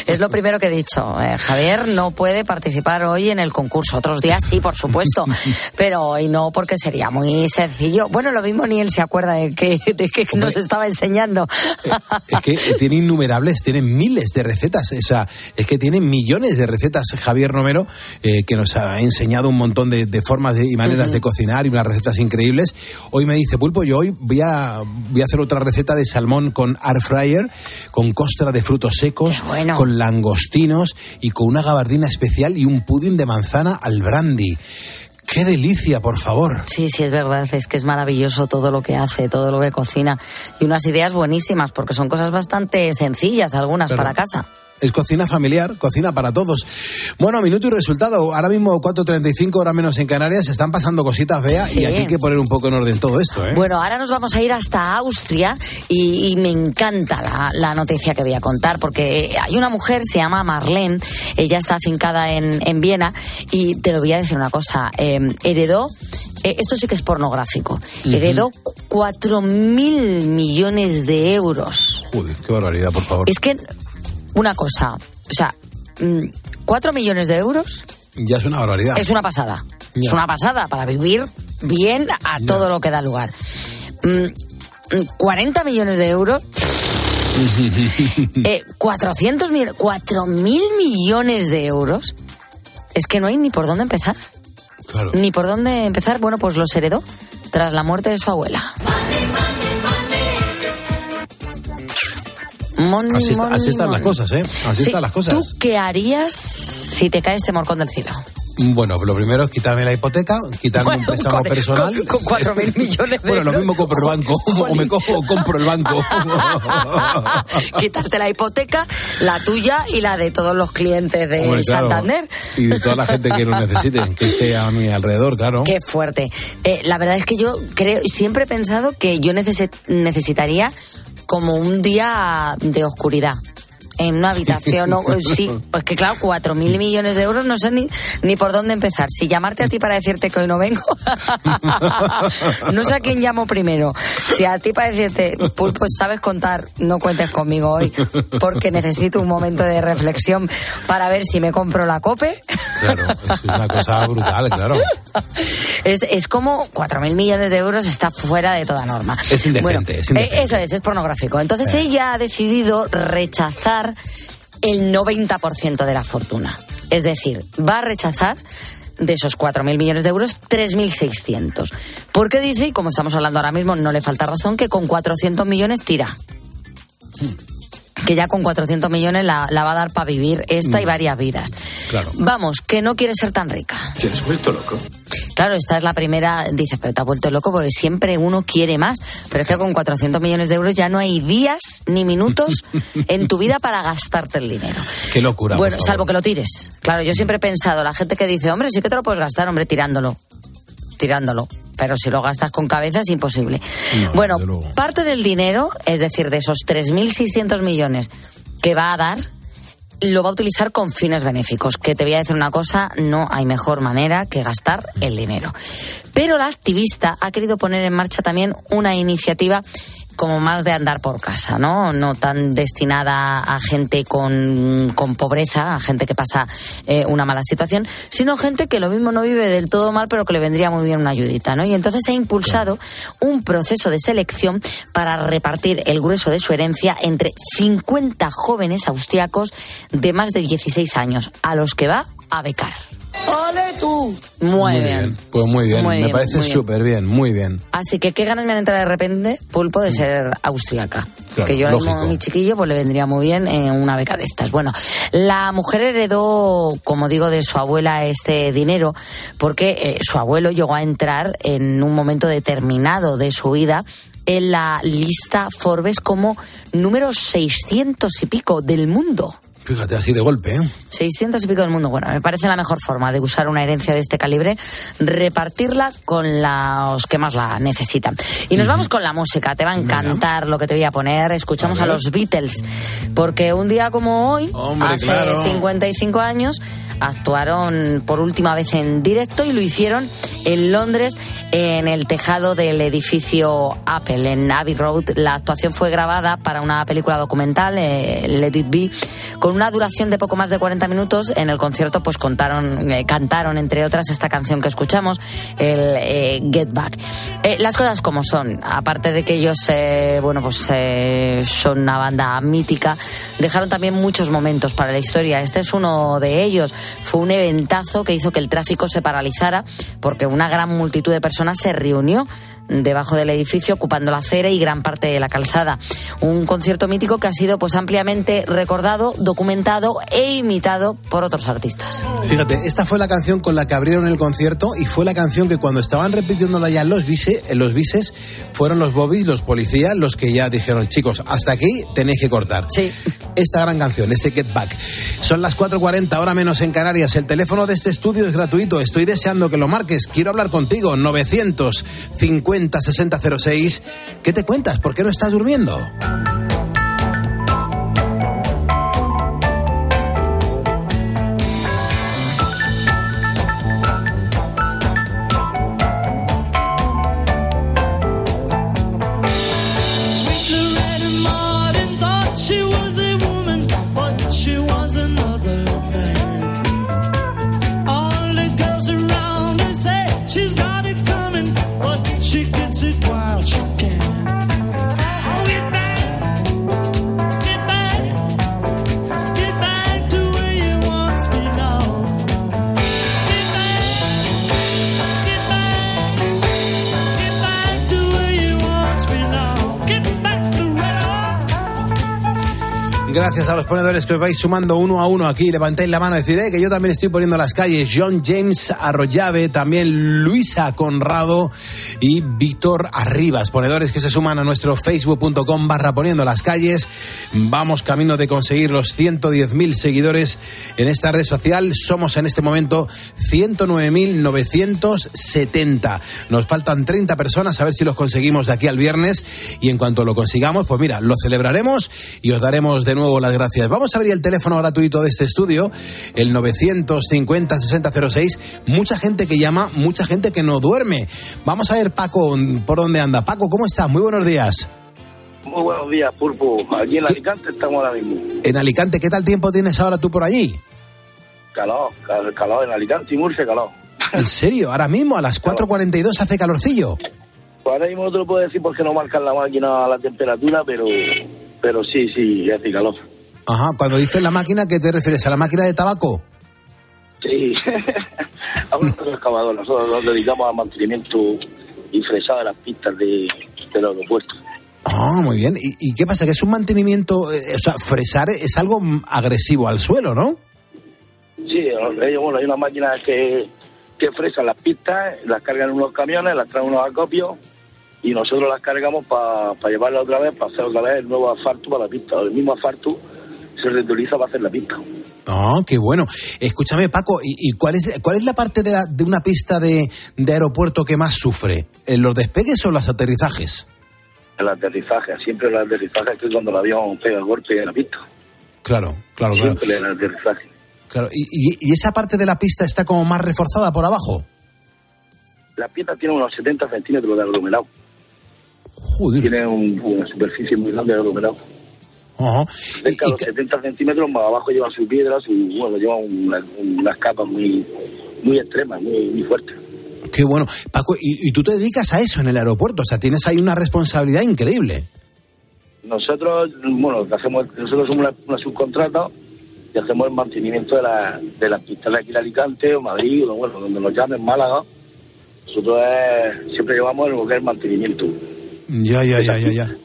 Es lo primero que he dicho. Eh, Javier no puede participar hoy en el concurso. Otros días sí, por supuesto. [LAUGHS] pero hoy no, porque sería muy sencillo. Bueno, lo mismo ni él se acuerda de que, de que nos estaba enseñando. Eh, es que tiene innumerables, tiene miles de recetas. O sea, es que tiene millones de recetas Javier Romero, eh, que nos ha enseñado un montón de, formas y maneras de cocinar y unas recetas increíbles. Hoy me dice, Pulpo, yo hoy voy a, voy a hacer otra receta de salmón con air fryer, con costra de frutos secos, con langostinos y con una gabardina especial y un pudding de manzana al brandy. ¡Qué delicia, por favor! Sí, sí, es verdad, es que es maravilloso todo lo que hace, todo lo que cocina. Y unas ideas buenísimas, porque son cosas bastante sencillas, algunas para casa es cocina familiar, cocina para todos. Bueno, minuto y resultado. Ahora mismo 4.35, hora menos en Canarias, se están pasando cositas, vea, y aquí hay que poner un poco en orden todo esto. ¿eh? Bueno, ahora nos vamos a ir hasta Austria y, me encanta la, noticia que voy a contar, porque hay una mujer, se llama Marlene, ella está afincada en, en Viena, y te lo voy a decir una cosa, eh, heredó eh, esto sí que es pornográfico. Heredó 4.000 millones de euros. Joder, qué barbaridad, por favor. Es que una cosa, o sea, mm, cuatro millones de euros. Ya es una barbaridad. Es una pasada. Es una pasada para vivir bien a todo lo que da lugar. 40 mm, millones de euros. [LAUGHS] eh, 400 mil, 4 mil millones de euros. Es que no hay ni por dónde empezar. Claro. Ni por dónde empezar. Bueno, pues los heredó tras la muerte de su abuela. Así, están las cosas, ¿eh? Así están las cosas. ¿Tú qué harías si te cae este morcón del cielo? Bueno, lo primero es quitarme la hipoteca, quitarme un préstamo personal. Con, cuatro mil [LAUGHS] millones de Bueno, lo mismo compro el banco, [LAUGHS] o me cojo o compro el banco. [LAUGHS] Quitarte la hipoteca, la tuya y la de todos los clientes de Santander. Y de toda la gente que lo necesite, que esté a mi alrededor, claro. Qué fuerte. Eh, la verdad es que yo creo, siempre he pensado que yo necesitaría como un día de oscuridad en una habitación. sí, pues que claro, cuatro mil millones de euros, no sé ni, ni por dónde empezar. Si llamarte a ti para decirte que hoy no vengo, [LAUGHS] no sé a quién llamo primero. Si a ti para decirte, pues sabes contar, no cuentes conmigo hoy, porque necesito un momento de reflexión para ver si me compro la cope. Claro, es una cosa brutal, claro. Es, es como cuatro mil millones de euros está fuera de toda norma. Es indecente, es indecente. Eh, eso es, es pornográfico. Entonces eh. ella ha decidido rechazar el 90% de la fortuna. Es decir, va a rechazar de esos 4.000 millones de euros, 3.600. Porque dice, y como estamos hablando ahora mismo, no le falta razón, que con 400 millones tira. Que ya con 400 millones la, va a dar para vivir esta y mm. varias vidas. Claro. Vamos, que no quiere ser tan rica. ¿Te has vuelto loco? Claro, esta es la primera, dices, pero te has vuelto loco porque siempre uno quiere más. Pero es que con 400 millones de euros ya no hay días ni minutos [LAUGHS] en tu vida para gastarte el dinero. Qué locura. Bueno, salvo que lo tires. Claro, yo siempre he pensado, la gente que dice, hombre, sí que te lo puedes gastar, hombre, tirándolo. Tirándolo. Pero si lo gastas con cabeza es imposible. bueno, parte del dinero, es decir, de esos 3.600 millones que va a dar, lo va a utilizar con fines benéficos. Que te voy a decir una cosa, no hay mejor manera que gastar el dinero. Pero la activista ha querido poner en marcha también una iniciativa como más de andar por casa, ¿no? No tan destinada a gente con, con pobreza, a gente que pasa eh, una mala situación, sino gente que lo mismo no vive del todo mal, pero que le vendría muy bien una ayudita, ¿no? Y entonces ha impulsado un proceso de selección para repartir el grueso de su herencia entre 50 jóvenes austriacos de más de 16 años, a los que va a becar. ¡Ole tú! Muy, bien. Pues muy bien, Muy me bien, parece súper bien, muy bien. Así que qué ganas me han entrado de repente, Pulpo, de ser austriaca. que yo ahora mismo lógico. a mi chiquillo pues le vendría muy bien eh, una beca de estas. Bueno, la mujer heredó, como digo, de su abuela este dinero porque eh, su abuelo llegó a entrar en un momento determinado de su vida en la lista Forbes como número 600 y pico del mundo. Fíjate, así de golpe, ¿eh? 600 y pico del mundo. Bueno, me parece la mejor forma de usar una herencia de este calibre, repartirla con los que más la necesitan. Y nos vamos con la música. Te va a encantar lo que te voy a poner. Escuchamos a, los Beatles, porque un día como hoy, Hombre, hace claro. 55 años, actuaron por última vez en directo y lo hicieron en Londres en el tejado del edificio Apple en Abbey Road. La actuación fue grabada para una película documental, eh, Let It Be, con una duración de poco más de 40 minutos. En el concierto pues contaron, eh, cantaron entre otras esta canción que escuchamos, el eh, Get Back. Eh, las cosas como son, aparte de que ellos, eh, bueno, pues eh, son una banda mítica, dejaron también muchos momentos para la historia. Este es uno de ellos. Fue un eventazo que hizo que el tráfico se paralizara porque una gran multitud de personas se reunió debajo del edificio ocupando la acera y gran parte de la calzada. Un concierto mítico que ha sido pues ampliamente recordado, documentado e imitado por otros artistas. Fíjate, esta fue la canción con la que abrieron el concierto y fue la canción que cuando estaban repitiéndola ya en los, bise, en los bises, fueron los bobbies, los policías, los que ya dijeron, chicos, hasta aquí tenéis que cortar. Sí. Esta gran canción, este Get Back. Son las 4.40, ahora menos en Canarias. El teléfono de este estudio es gratuito. Estoy deseando que lo marques. Quiero hablar contigo. 950 6006. ¿Qué te cuentas? ¿Por qué no estás durmiendo? Gracias a los ponedores que os vais sumando uno a uno aquí. Levantéis la mano y decir, eh, que yo también estoy poniendo las calles. John James Arroyave, también Luisa Conrado y Víctor Arribas. Ponedores que se suman a nuestro facebook.com barra poniendo las calles. Vamos camino de conseguir los 110.000 seguidores en esta red social. Somos en este momento 109.970. Nos faltan 30 personas, a ver si los conseguimos de aquí al viernes. Y en cuanto lo consigamos, pues mira, lo celebraremos y os daremos de nuevo las gracias. Vamos a abrir el teléfono gratuito de este estudio, el 950-6006. Mucha gente que llama, mucha gente que no duerme. Vamos a ver, Paco, por dónde anda. Paco, ¿cómo estás? Muy buenos días. Muy buenos días, Pulpo. Aquí en Alicante estamos ahora mismo. En Alicante, ¿qué tal tiempo tienes ahora tú por allí? Calor, cal- calor en Alicante y Murcia, calor. ¿En serio? Ahora mismo, a las 4.42 hace calorcillo. Pues ahora mismo no te lo puedo decir porque no marcan la máquina la temperatura, pero pero sí, sí, hace calor. Ajá, cuando dices la máquina, ¿qué te refieres? ¿A la máquina de tabaco? Sí. [LAUGHS] a un excavador. Nosotros nos dedicamos al mantenimiento y fresado de las pistas de, del aeropuerto. Ah, muy bien. ¿Y, y qué pasa? Que es un mantenimiento, eh, o sea, fresar es algo agresivo al suelo, ¿no? Sí, ellos, bueno, hay unas máquinas que, que fresan las pistas, las cargan en unos camiones, las traen unos acopios y nosotros las cargamos para llevarla otra vez, para hacer otra vez el nuevo asfalto para la pista. El mismo asfalto se reutiliza para hacer la pista. Ah, qué bueno. Escúchame, Paco, ¿y, y cuál, es, cuál es la parte de, la- de una pista de, de aeropuerto que más sufre? ¿En los despegues o los aterrizajes? El aterrizaje, siempre el aterrizaje que es cuando el avión pega el golpe en la pista. Claro, claro, claro. Siempre el aterrizaje. claro. ¿Y, y- y esa parte de la pista está como más reforzada por abajo? La pista tiene unos 70 centímetros de aglomerado. Tiene un- una superficie muy grande de aglomerado. Ajá. Cerca de los 70 centímetros, más abajo lleva sus piedras y bueno, lleva una- unas capas muy, muy extremas, muy, muy fuertes. Qué bueno. Paco, y, y tú te dedicas a eso en el aeropuerto, o sea, tienes ahí una responsabilidad increíble. Nosotros, bueno, hacemos, nosotros somos una, una subcontrata y hacemos el mantenimiento de, la, de las pistas de aquí de Alicante o Madrid, o bueno, donde nos llamen, Málaga. Nosotros eh, siempre llevamos lo que es el mantenimiento. Ya, ya, ya, ya, ya.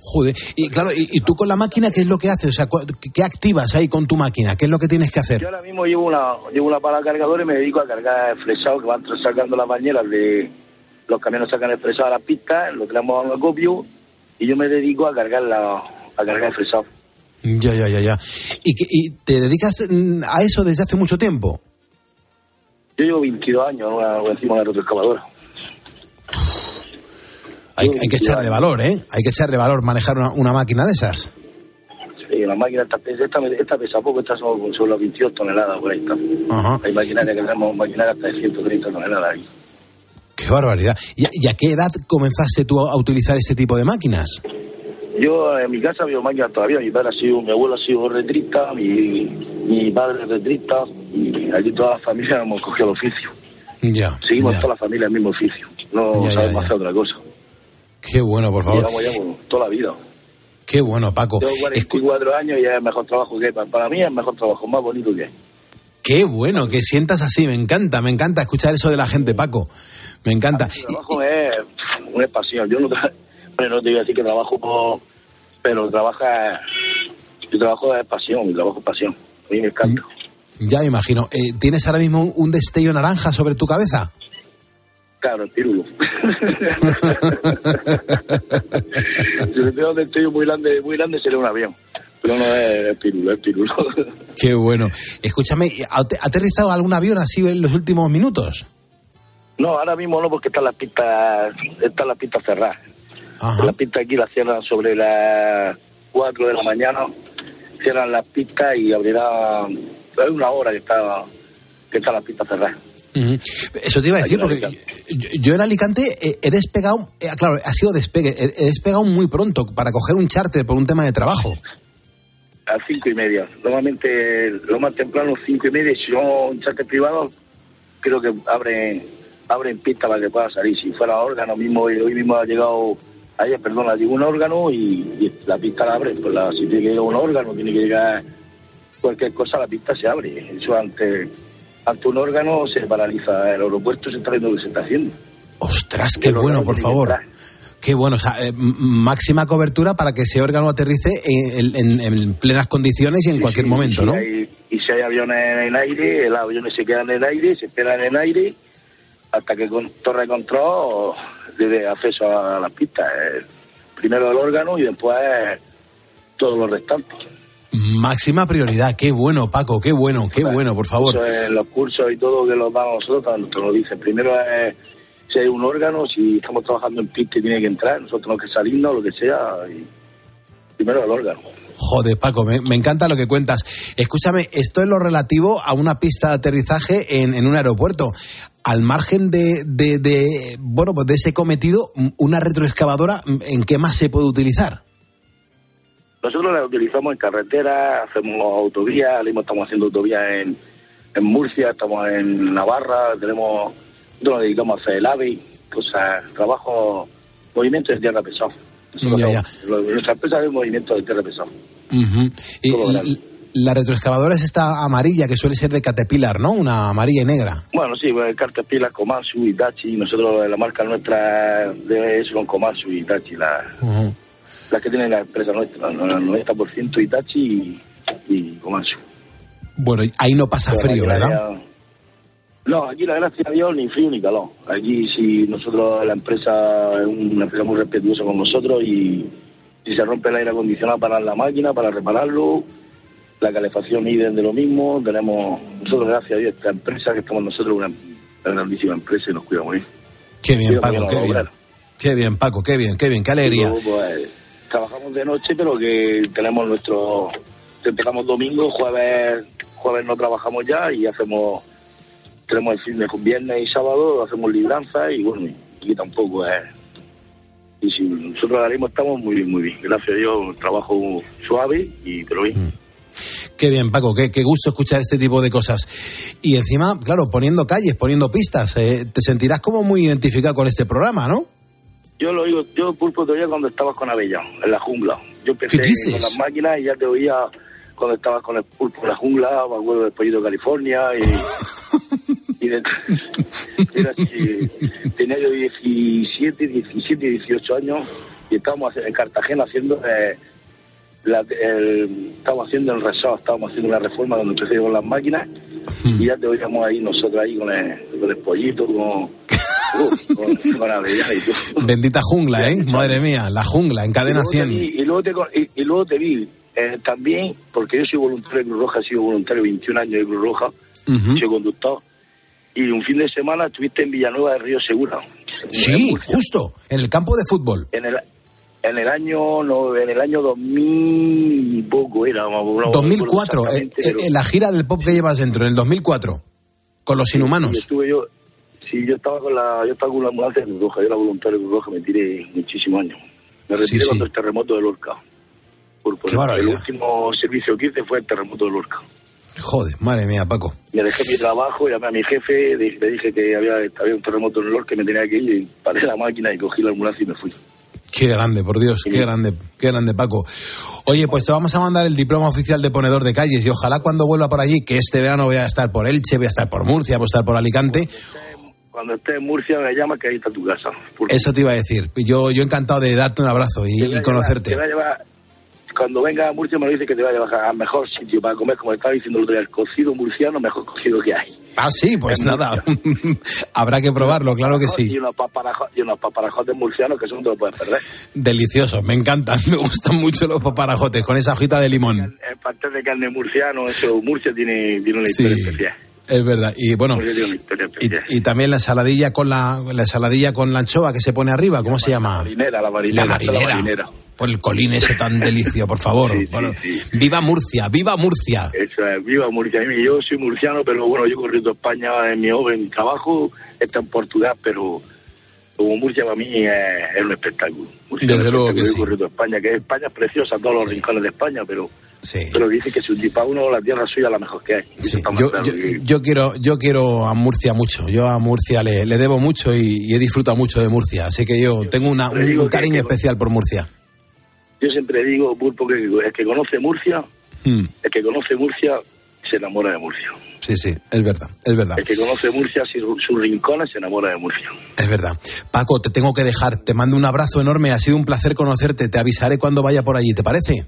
Joder. Y claro, y, y tú con la máquina, ¿qué es lo que haces? O sea, ¿qué activas ahí con tu máquina? ¿Qué es lo que tienes que hacer? Yo ahora mismo llevo una, llevo una pala cargadora y me dedico a cargar el fresado que van sacando las bañeras de los camiones sacan el fresado a las pistas, lo traemos a un acopio y yo me dedico a cargar la, a cargar el fresado. Ya, ya, ya, ya. ¿Y, y te dedicas mm, a eso desde hace mucho tiempo? Yo llevo 22 años ¿no? encima de la retroexcavadora. Hay, hay que echarle valor, ¿eh? Hay que echarle valor manejar una, una máquina de esas. Sí, la máquina esta, pesa- esta, esta pesa poco, esta son sobre las 22 toneladas por ahí está. Ajá. Hay maquinaria que tenemos maquinaria hasta de 130 toneladas ahí. Qué barbaridad. ¿Y a, y a qué edad comenzaste tú a, utilizar este tipo de máquinas? Yo en mi casa veo máquinas todavía, mi padre ha sido, mi abuelo ha sido retrista, mi, mi padre es retrista, y aquí toda la familia hemos cogido el oficio. Ya. Seguimos ya. toda la familia el mismo oficio, no ya, sabemos ya. hacer otra cosa. Qué bueno, por favor. Llevamos ya bueno, toda la vida. Qué bueno, Paco. Tengo 44 años y es el mejor trabajo que hay. Para- mí es el mejor trabajo, más bonito que hay. Qué bueno que sientas así. Me encanta, me encanta escuchar eso de la gente, Paco. Me encanta. El trabajo es una pasión. Yo no, tra- bueno, no te voy a decir que trabajo por... Pero trabaja... Mi trabajo es pasión, mi trabajo es pasión. A mí me encanta. Ya me imagino. Eh, ¿Tienes ahora mismo un destello naranja sobre tu cabeza? Claro, el pirulo. [LAUGHS] si me pego un destello muy grande, muy grande sería un avión. Pero no es pirulo, es pirulo. [LAUGHS] Qué bueno. Escúchame, ¿ha te- ha aterrizado algún avión así en los últimos minutos? no, ahora mismo no, porque están las pistas, están las pistas cerradas. Las pistas aquí las cierran sobre las 4 de la mañana, cierran las pistas y abrirá... Hay una hora que está que están las pistas Eso te iba a decir, porque yo, yo en Alicante he despegado, eh, claro, ha sido despegue, he, he despegado muy pronto para coger un charter por un tema de trabajo. A cinco y media. Normalmente lo más temprano cinco y media. Si no un charter privado, creo que abren abren pista para que pueda salir. Si fuera órgano mismo, hoy mismo ha llegado, ayer, perdón, llegó un órgano y, y la pista la abre. Pues la, si tiene que llegar un órgano, tiene que llegar cualquier cosa, la pista se abre. Eso ante, ante un órgano se paraliza el aeropuerto, se está viendo lo que se está haciendo. Ostras, qué bueno, por favor. Qué bueno, o sea, eh, máxima cobertura para que ese órgano aterrice en, en- en plenas condiciones y en cualquier momento, ¿no? hay- y si hay aviones en aire, los aviones se quedan en aire, se esperan en aire hasta que con torre de control le dé acceso a las pistas. Eh, Primero el órgano y después todos los restantes. Máxima prioridad, qué bueno, Paco, qué bueno, qué bueno, por favor. Los cursos y todo que los damos nosotros, te lo dicen. Primero es si hay un órgano, si estamos trabajando en pista y tiene que entrar, nosotros tenemos que salirnos, lo que sea. Y primero el órgano. Joder, Paco, me, me encanta lo que cuentas. Escúchame, esto es lo relativo a una pista de aterrizaje en, en un aeropuerto. Al margen de, de, de, bueno, pues de ese cometido, una retroexcavadora, ¿en qué más se puede utilizar? Nosotros la utilizamos en carretera, hacemos autovías, ahora mismo estamos haciendo autovías en, en Murcia, estamos en Navarra, tenemos, nosotros nos dedicamos a hacer el AVE, cosas, trabajo, movimiento de tierra pesado. Nosotros Ya, ya. hacemos- lo- Nuestra empresa es movimiento de tierra pesado. Ujú. Y- y- la retroexcavadora es esta amarilla que suele ser de Caterpillar, ¿no? Una amarilla y negra. Bueno, sí, pues, Caterpillar, Komatsu, Itachi, nosotros la marca nuestra de eso son Komatsu y Itachi, la. Las que tiene la empresa nuestra, el 90% Itachi y, y. Bueno, ahí no pasa Pero frío, ¿verdad? No, aquí la gracia a Dios ni frío ni calor. Aquí si nosotros, la empresa es una empresa muy respetuosa con nosotros y si se rompe el aire acondicionado para la máquina, para repararlo, la calefacción idem de lo mismo, tenemos, nosotros gracias a Dios, esta empresa que estamos nosotros, una, una grandísima empresa y nos cuida muy bien. Qué bien, Paco, qué bien. Qué bien, Paco, qué bien, qué bien, qué alegría. Pues, trabajamos de noche, pero que tenemos nuestro. Empezamos domingo, jueves, jueves no trabajamos ya y hacemos. Tenemos el fin de viernes y sábado, hacemos libranza y bueno, y tampoco es. Y si nosotros ahora mismo estamos muy bien, muy bien. Gracias a Dios, trabajo suave y pero bien. Mm. Qué bien, Paco, qué, qué gusto escuchar este tipo de cosas. Y encima, claro, poniendo calles, poniendo pistas, eh, te sentirás como muy identificado con este programa, ¿no? Yo lo digo, yo pulpo te oía cuando estabas con Avellán, en la jungla. Yo empecé con las máquinas y ya te oía cuando estabas con el pulpo en la jungla, me acuerdo del pollito de California y... y de- [LAUGHS] era tenía yo 17, 17, 18 años y estábamos en Cartagena haciendo... eh, la- el- estábamos haciendo el resort, estábamos haciendo una reforma donde empecé con las máquinas y ya te oíamos ahí nosotros ahí con el, con el pollito, con, uh, y. Bendita jungla, ¿eh? Madre mía, la jungla, en cadena Y luego te 100. vi- Y luego te, con- y, luego te vi eh, también, porque yo soy voluntario de Cruz Roja, he sido voluntario 21 años de Cruz Roja, Ujú. soy conductor, y un fin de semana estuviste en Villanueva de Río Segura. Sí, justo, en el campo de fútbol. En el, en el año no, en el año 2000 y poco era, no, no recuerdo 2004, eh, exactamente, pero- eh, en la gira del pop que llevas dentro, en el 2004, con los Sí, inhumanos. estuve yo, sí, yo estaba con la, yo estaba con la ambulancia de Cruz Roja, yo era voluntario de Cruz Roja, me tiré muchísimos años. Me Sí, retiré sí. cuando el terremoto de Lorca. Por, por Qué el barbaridad. último servicio que hice fue el terremoto de Lorca. Joder, madre mía, Paco. Me dejé mi trabajo, llamé a mi jefe, le dije que había, había un terremoto en Lorca que me tenía que ir, y paré la máquina y cogí la ambulancia y me fui. Qué grande, por Dios, qué grande, qué grande, Paco. Oye, pues te vamos a mandar el diploma oficial de ponedor de calles y ojalá cuando vuelva por allí, que este verano voy a estar por Elche, voy a estar por Murcia, voy a estar por Alicante, Cuando estés en Murcia me llamas que ahí está tu casa. eso te iba a decir. Yo, yo encantado de darte un abrazo y, y conocerte. Te va a llevar, cuando venga a Murcia me lo dice que te va a llevar al mejor sitio para comer, como estaba diciendo el otro día, el cocido murciano, mejor cocido que hay. Ah, sí, pues En nada. [LAUGHS] Habrá que probarlo, claro que sí. y unos paparajotes murcianos que eso no te lo puedes perder. Deliciosos, me encantan, [LAUGHS] me gustan mucho los paparajotes con esa hojita de limón. El pastel de carne murciano, eso, Murcia tiene, tiene una historia Sí. especial. Es verdad. Y bueno, y, y también la ensaladilla con la, la ensaladilla con la anchoa que se pone arriba, ¿cómo se llama? marinera, la marinera. La marinera. La marinera. Por el colín ese tan [LAUGHS] delicioso, por favor. Viva Murcia, viva Murcia. Eso es, viva Murcia. Yo soy murciano, pero bueno, yo he corrido España en mi obra, en mi trabajo, está en Portugal, pero como Murcia para mí es, es un espectáculo. Murcia Desde es un luego que sí. España, que España es preciosa, todos los rincones de España, pero, pero dice que si para uno la tierra suya es la mejor que hay. Yo, yo, quiero, yo quiero a Murcia mucho. Yo a Murcia le, le debo mucho y, y he disfrutado mucho de Murcia. Así que yo tengo una- un, un cariño especial por Murcia. Yo siempre digo, Pulpo, que el que conoce Murcia, Mm, el que conoce Murcia se enamora de Murcia. sí, sí, es verdad, es verdad. El que conoce Murcia, sus, sus rincones, se enamora de Murcia. Es verdad. Paco, te tengo que dejar. Te mando un abrazo enorme. Ha sido un placer conocerte. Te avisaré cuando vaya por allí. ¿Te parece?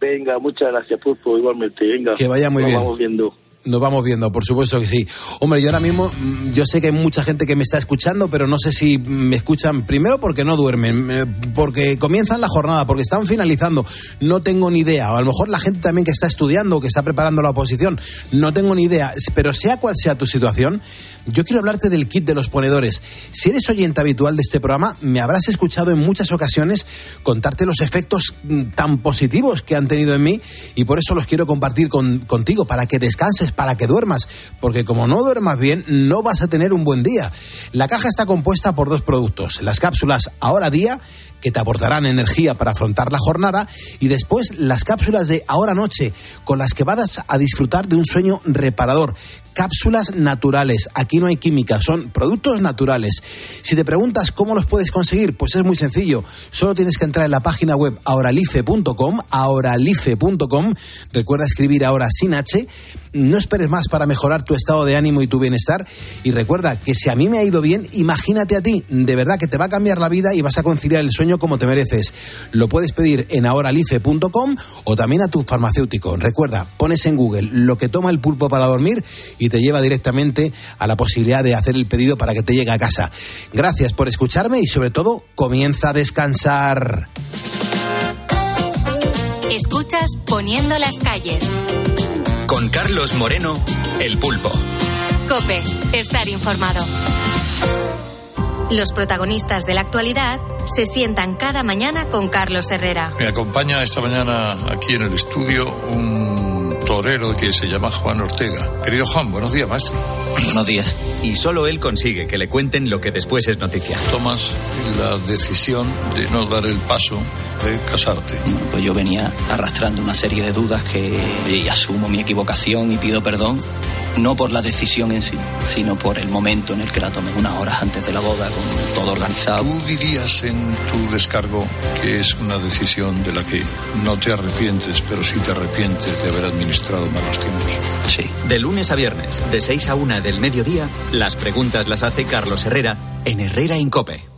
Venga, muchas gracias, Pulpo, igualmente. Venga, Que vaya muy nos bien. vamos viendo. Nos vamos viendo, por supuesto que sí. Hombre, yo ahora mismo, mm, yo sé que hay mucha gente que me está escuchando, pero no sé si me escuchan primero porque no duermen, porque comienzan la jornada, porque están finalizando. No tengo ni idea. O a lo mejor la gente también que está estudiando que está preparando la oposición, no tengo ni idea. Pero sea cual sea tu situación, yo quiero hablarte del kit de los ponedores. Si eres oyente habitual de este programa, me habrás escuchado en muchas ocasiones contarte los efectos mm, tan positivos que han tenido en mí y por eso los quiero compartir con- contigo, para que descanses, para que duermas, porque como no duermas bien, no vas a tener un buen día. La caja está compuesta por dos productos, las cápsulas Ahora Día, que te aportarán energía para afrontar la jornada, y después las cápsulas de Ahora Noche, con las que vas a disfrutar de un sueño reparador. Cápsulas naturales, aquí no hay química, son productos naturales. Si te preguntas cómo los puedes conseguir, pues es muy sencillo. Solo tienes que entrar en la página web ahoralife.com, ahoralife.com. Recuerda escribir ahora sin H. No esperes más para mejorar tu estado de ánimo y tu bienestar. Y recuerda que si a mí me ha ido bien, imagínate a ti. De verdad que te va a cambiar la vida y vas a conciliar el sueño como te mereces. Lo puedes pedir en ahoralife.com o también a tu farmacéutico. Recuerda, pones en Google lo que toma el pulpo para dormir y te lleva directamente a la posibilidad de hacer el pedido para que te llegue a casa. Gracias por escucharme y sobre todo, comienza a descansar. Escuchas Poniendo las calles. Con Carlos Moreno, El Pulpo. Cope, estar informado. Los protagonistas de la actualidad se sientan cada mañana con Carlos Herrera. Me acompaña esta mañana aquí en el estudio un torero que se llama Juan Ortega. Querido Juan, buenos días, maestro. Buenos días. Y solo él consigue que le cuenten lo que después es noticia. Tomas la decisión de no dar el paso de casarte. Pues yo venía arrastrando una serie de dudas que y asumo mi equivocación y pido perdón no por la decisión en sí, sino por el momento en el que la tomé, unas horas antes de la boda, con todo organizado. ¿Tú dirías en tu descargo que es una decisión de la que no te arrepientes, pero sí te arrepientes de haber administrado malos tiempos? Sí. De lunes a viernes, de 6 a 1 del mediodía, las preguntas las hace Carlos Herrera en Herrera Incope.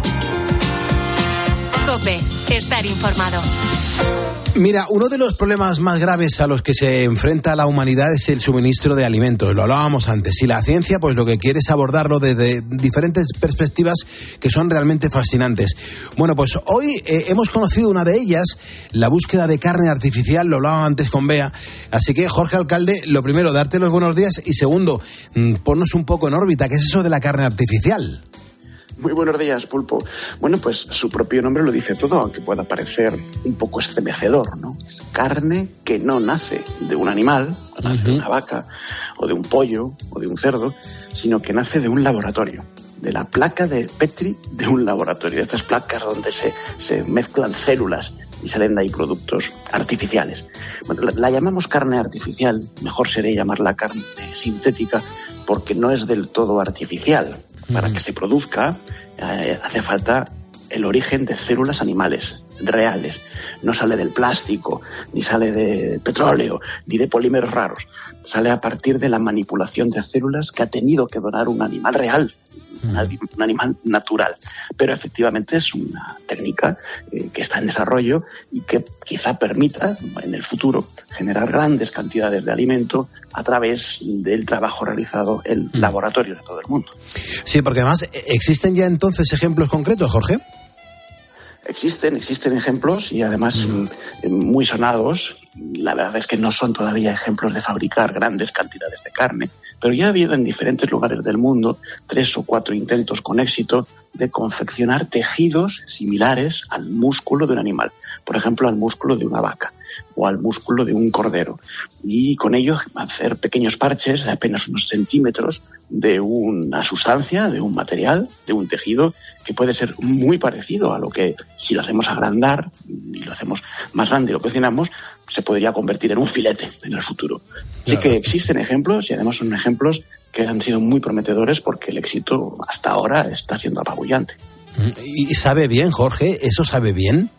Cope, estar informado. Mira, uno de los problemas más graves a los que se enfrenta la humanidad es el suministro de alimentos. Lo hablábamos antes. Y la ciencia, pues lo que quiere es abordarlo desde diferentes perspectivas que son realmente fascinantes. Bueno, pues hoy eh, hemos conocido una de ellas, la búsqueda de carne artificial. Lo hablaba antes con Bea. Así que, Jorge Alcalde, lo primero, darte los buenos días. Y segundo, mm, ponnos un poco en órbita. ¿Qué es eso de la carne artificial? Muy buenos días, Pulpo. Bueno, pues su propio nombre lo dice todo, aunque pueda parecer un poco estremecedor, ¿no? Es carne que no nace de un animal, no nace de una vaca, o de un pollo, o de un cerdo, sino que nace de un laboratorio, de la placa de Petri de un laboratorio, de estas placas donde se, se mezclan células y salen de ahí productos artificiales. Bueno, la, la llamamos carne artificial, mejor sería llamarla carne sintética, porque no es del todo artificial. Para que se produzca eh, hace falta el origen de células animales reales. No sale del plástico, ni sale de petróleo, ni de polímeros raros. Sale a partir de la manipulación de células que ha tenido que donar un animal real, un, animal natural. Pero efectivamente es una técnica eh, que está en desarrollo y que quizá permita en el futuro generar grandes cantidades de alimento a través del trabajo realizado en laboratorios de todo el mundo. Sí, porque además, ¿existen ya entonces ejemplos concretos, Jorge? Existen, existen ejemplos y además mm, muy sonados. La verdad es que no son todavía ejemplos de fabricar grandes cantidades de carne, pero ya ha habido en diferentes lugares del mundo tres o cuatro intentos con éxito de confeccionar tejidos similares al músculo de un animal, por ejemplo al músculo de una vaca o al músculo de un cordero, y con ello hacer pequeños parches de apenas unos centímetros de una sustancia, de un material, de un tejido que puede ser muy parecido a lo que si lo hacemos agrandar y lo hacemos más grande y lo cocinamos, se podría convertir en un filete en el futuro. Así que existen ejemplos y además son ejemplos que han sido muy prometedores porque el éxito hasta ahora está siendo apabullante. ¿Y sabe bien, Jorge? ¿Eso sabe bien?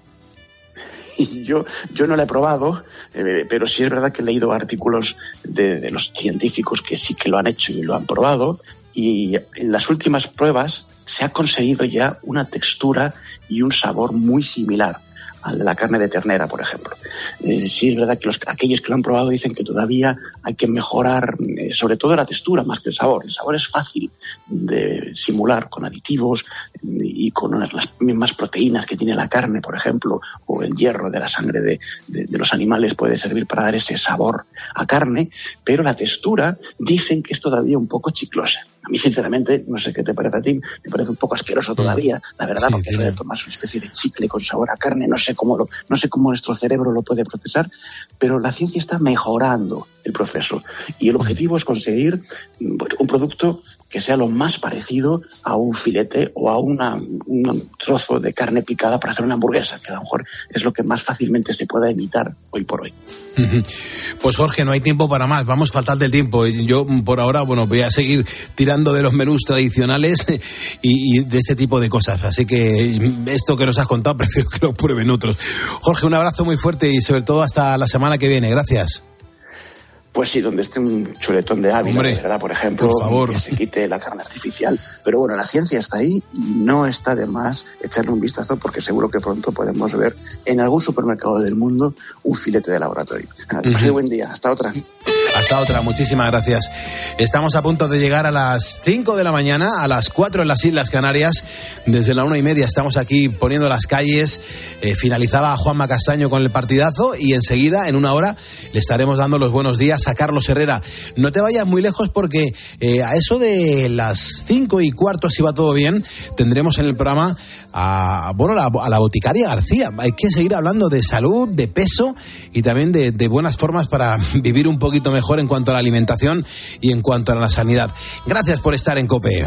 [LAUGHS] Yo, yo no lo he probado, eh, pero sí es verdad que he leído artículos de los científicos que sí que lo han hecho y lo han probado. Y en las últimas pruebas se ha conseguido ya una textura y un sabor muy similar al de la carne de ternera, por ejemplo. Eh, sí es verdad que los, aquellos que lo han probado dicen que todavía hay que mejorar eh, sobre todo la textura más que el sabor. El sabor es fácil de simular con aditivos y con las mismas proteínas que tiene la carne, por ejemplo, o el hierro de la sangre de- de los animales puede servir para dar ese sabor a carne, pero la textura dicen que es todavía un poco chiclosa. A mí, sinceramente, no sé qué te parece a ti, me parece un poco asqueroso todavía, la verdad, porque eso de tomarse una especie de chicle con sabor a carne, no sé cómo lo, no sé cómo nuestro cerebro lo puede procesar, pero la ciencia está mejorando el proceso. Y el objetivo es conseguir mm, pues, un producto que sea lo más parecido a un filete o a una, un trozo de carne picada para hacer una hamburguesa, que a lo mejor es lo que más fácilmente se pueda imitar hoy por hoy. [LAUGHS] Pues Jorge, no hay tiempo para más, vamos fatal del tiempo. Yo por ahora, bueno, voy a seguir tirando de los menús tradicionales [LAUGHS] y, y de ese tipo de cosas. Así que esto que nos has contado [LAUGHS] prefiero que lo prueben otros. Jorge, un abrazo muy fuerte y sobre todo hasta la semana que viene. Gracias. Pues sí, donde esté un chuletón de Ávila, Hombre, verdad, por ejemplo, por favor. que se quite la carne artificial. Pero bueno, la ciencia está ahí y no está de más echarle un vistazo porque seguro que pronto podemos ver en algún supermercado del mundo un filete de laboratorio. Nada, pase buen día. Hasta otra. Hasta otra, muchísimas gracias. Estamos a punto de llegar a las 5 de la mañana, a las 4 en las Islas Canarias. Desde la una y media estamos aquí poniendo las calles. Eh, finalizaba Juanma Castaño con el partidazo y enseguida, en una hora, le estaremos dando los buenos días a Carlos Herrera. No te vayas muy lejos porque eh, a eso de las 5 y cuarto, si va todo bien, tendremos en el programa a, bueno, a la boticaria García. Hay que seguir hablando de salud, de peso y también de, buenas formas para [LAUGHS] vivir un poquito mejor en cuanto a la alimentación y en cuanto a la sanidad. Gracias por estar en COPE.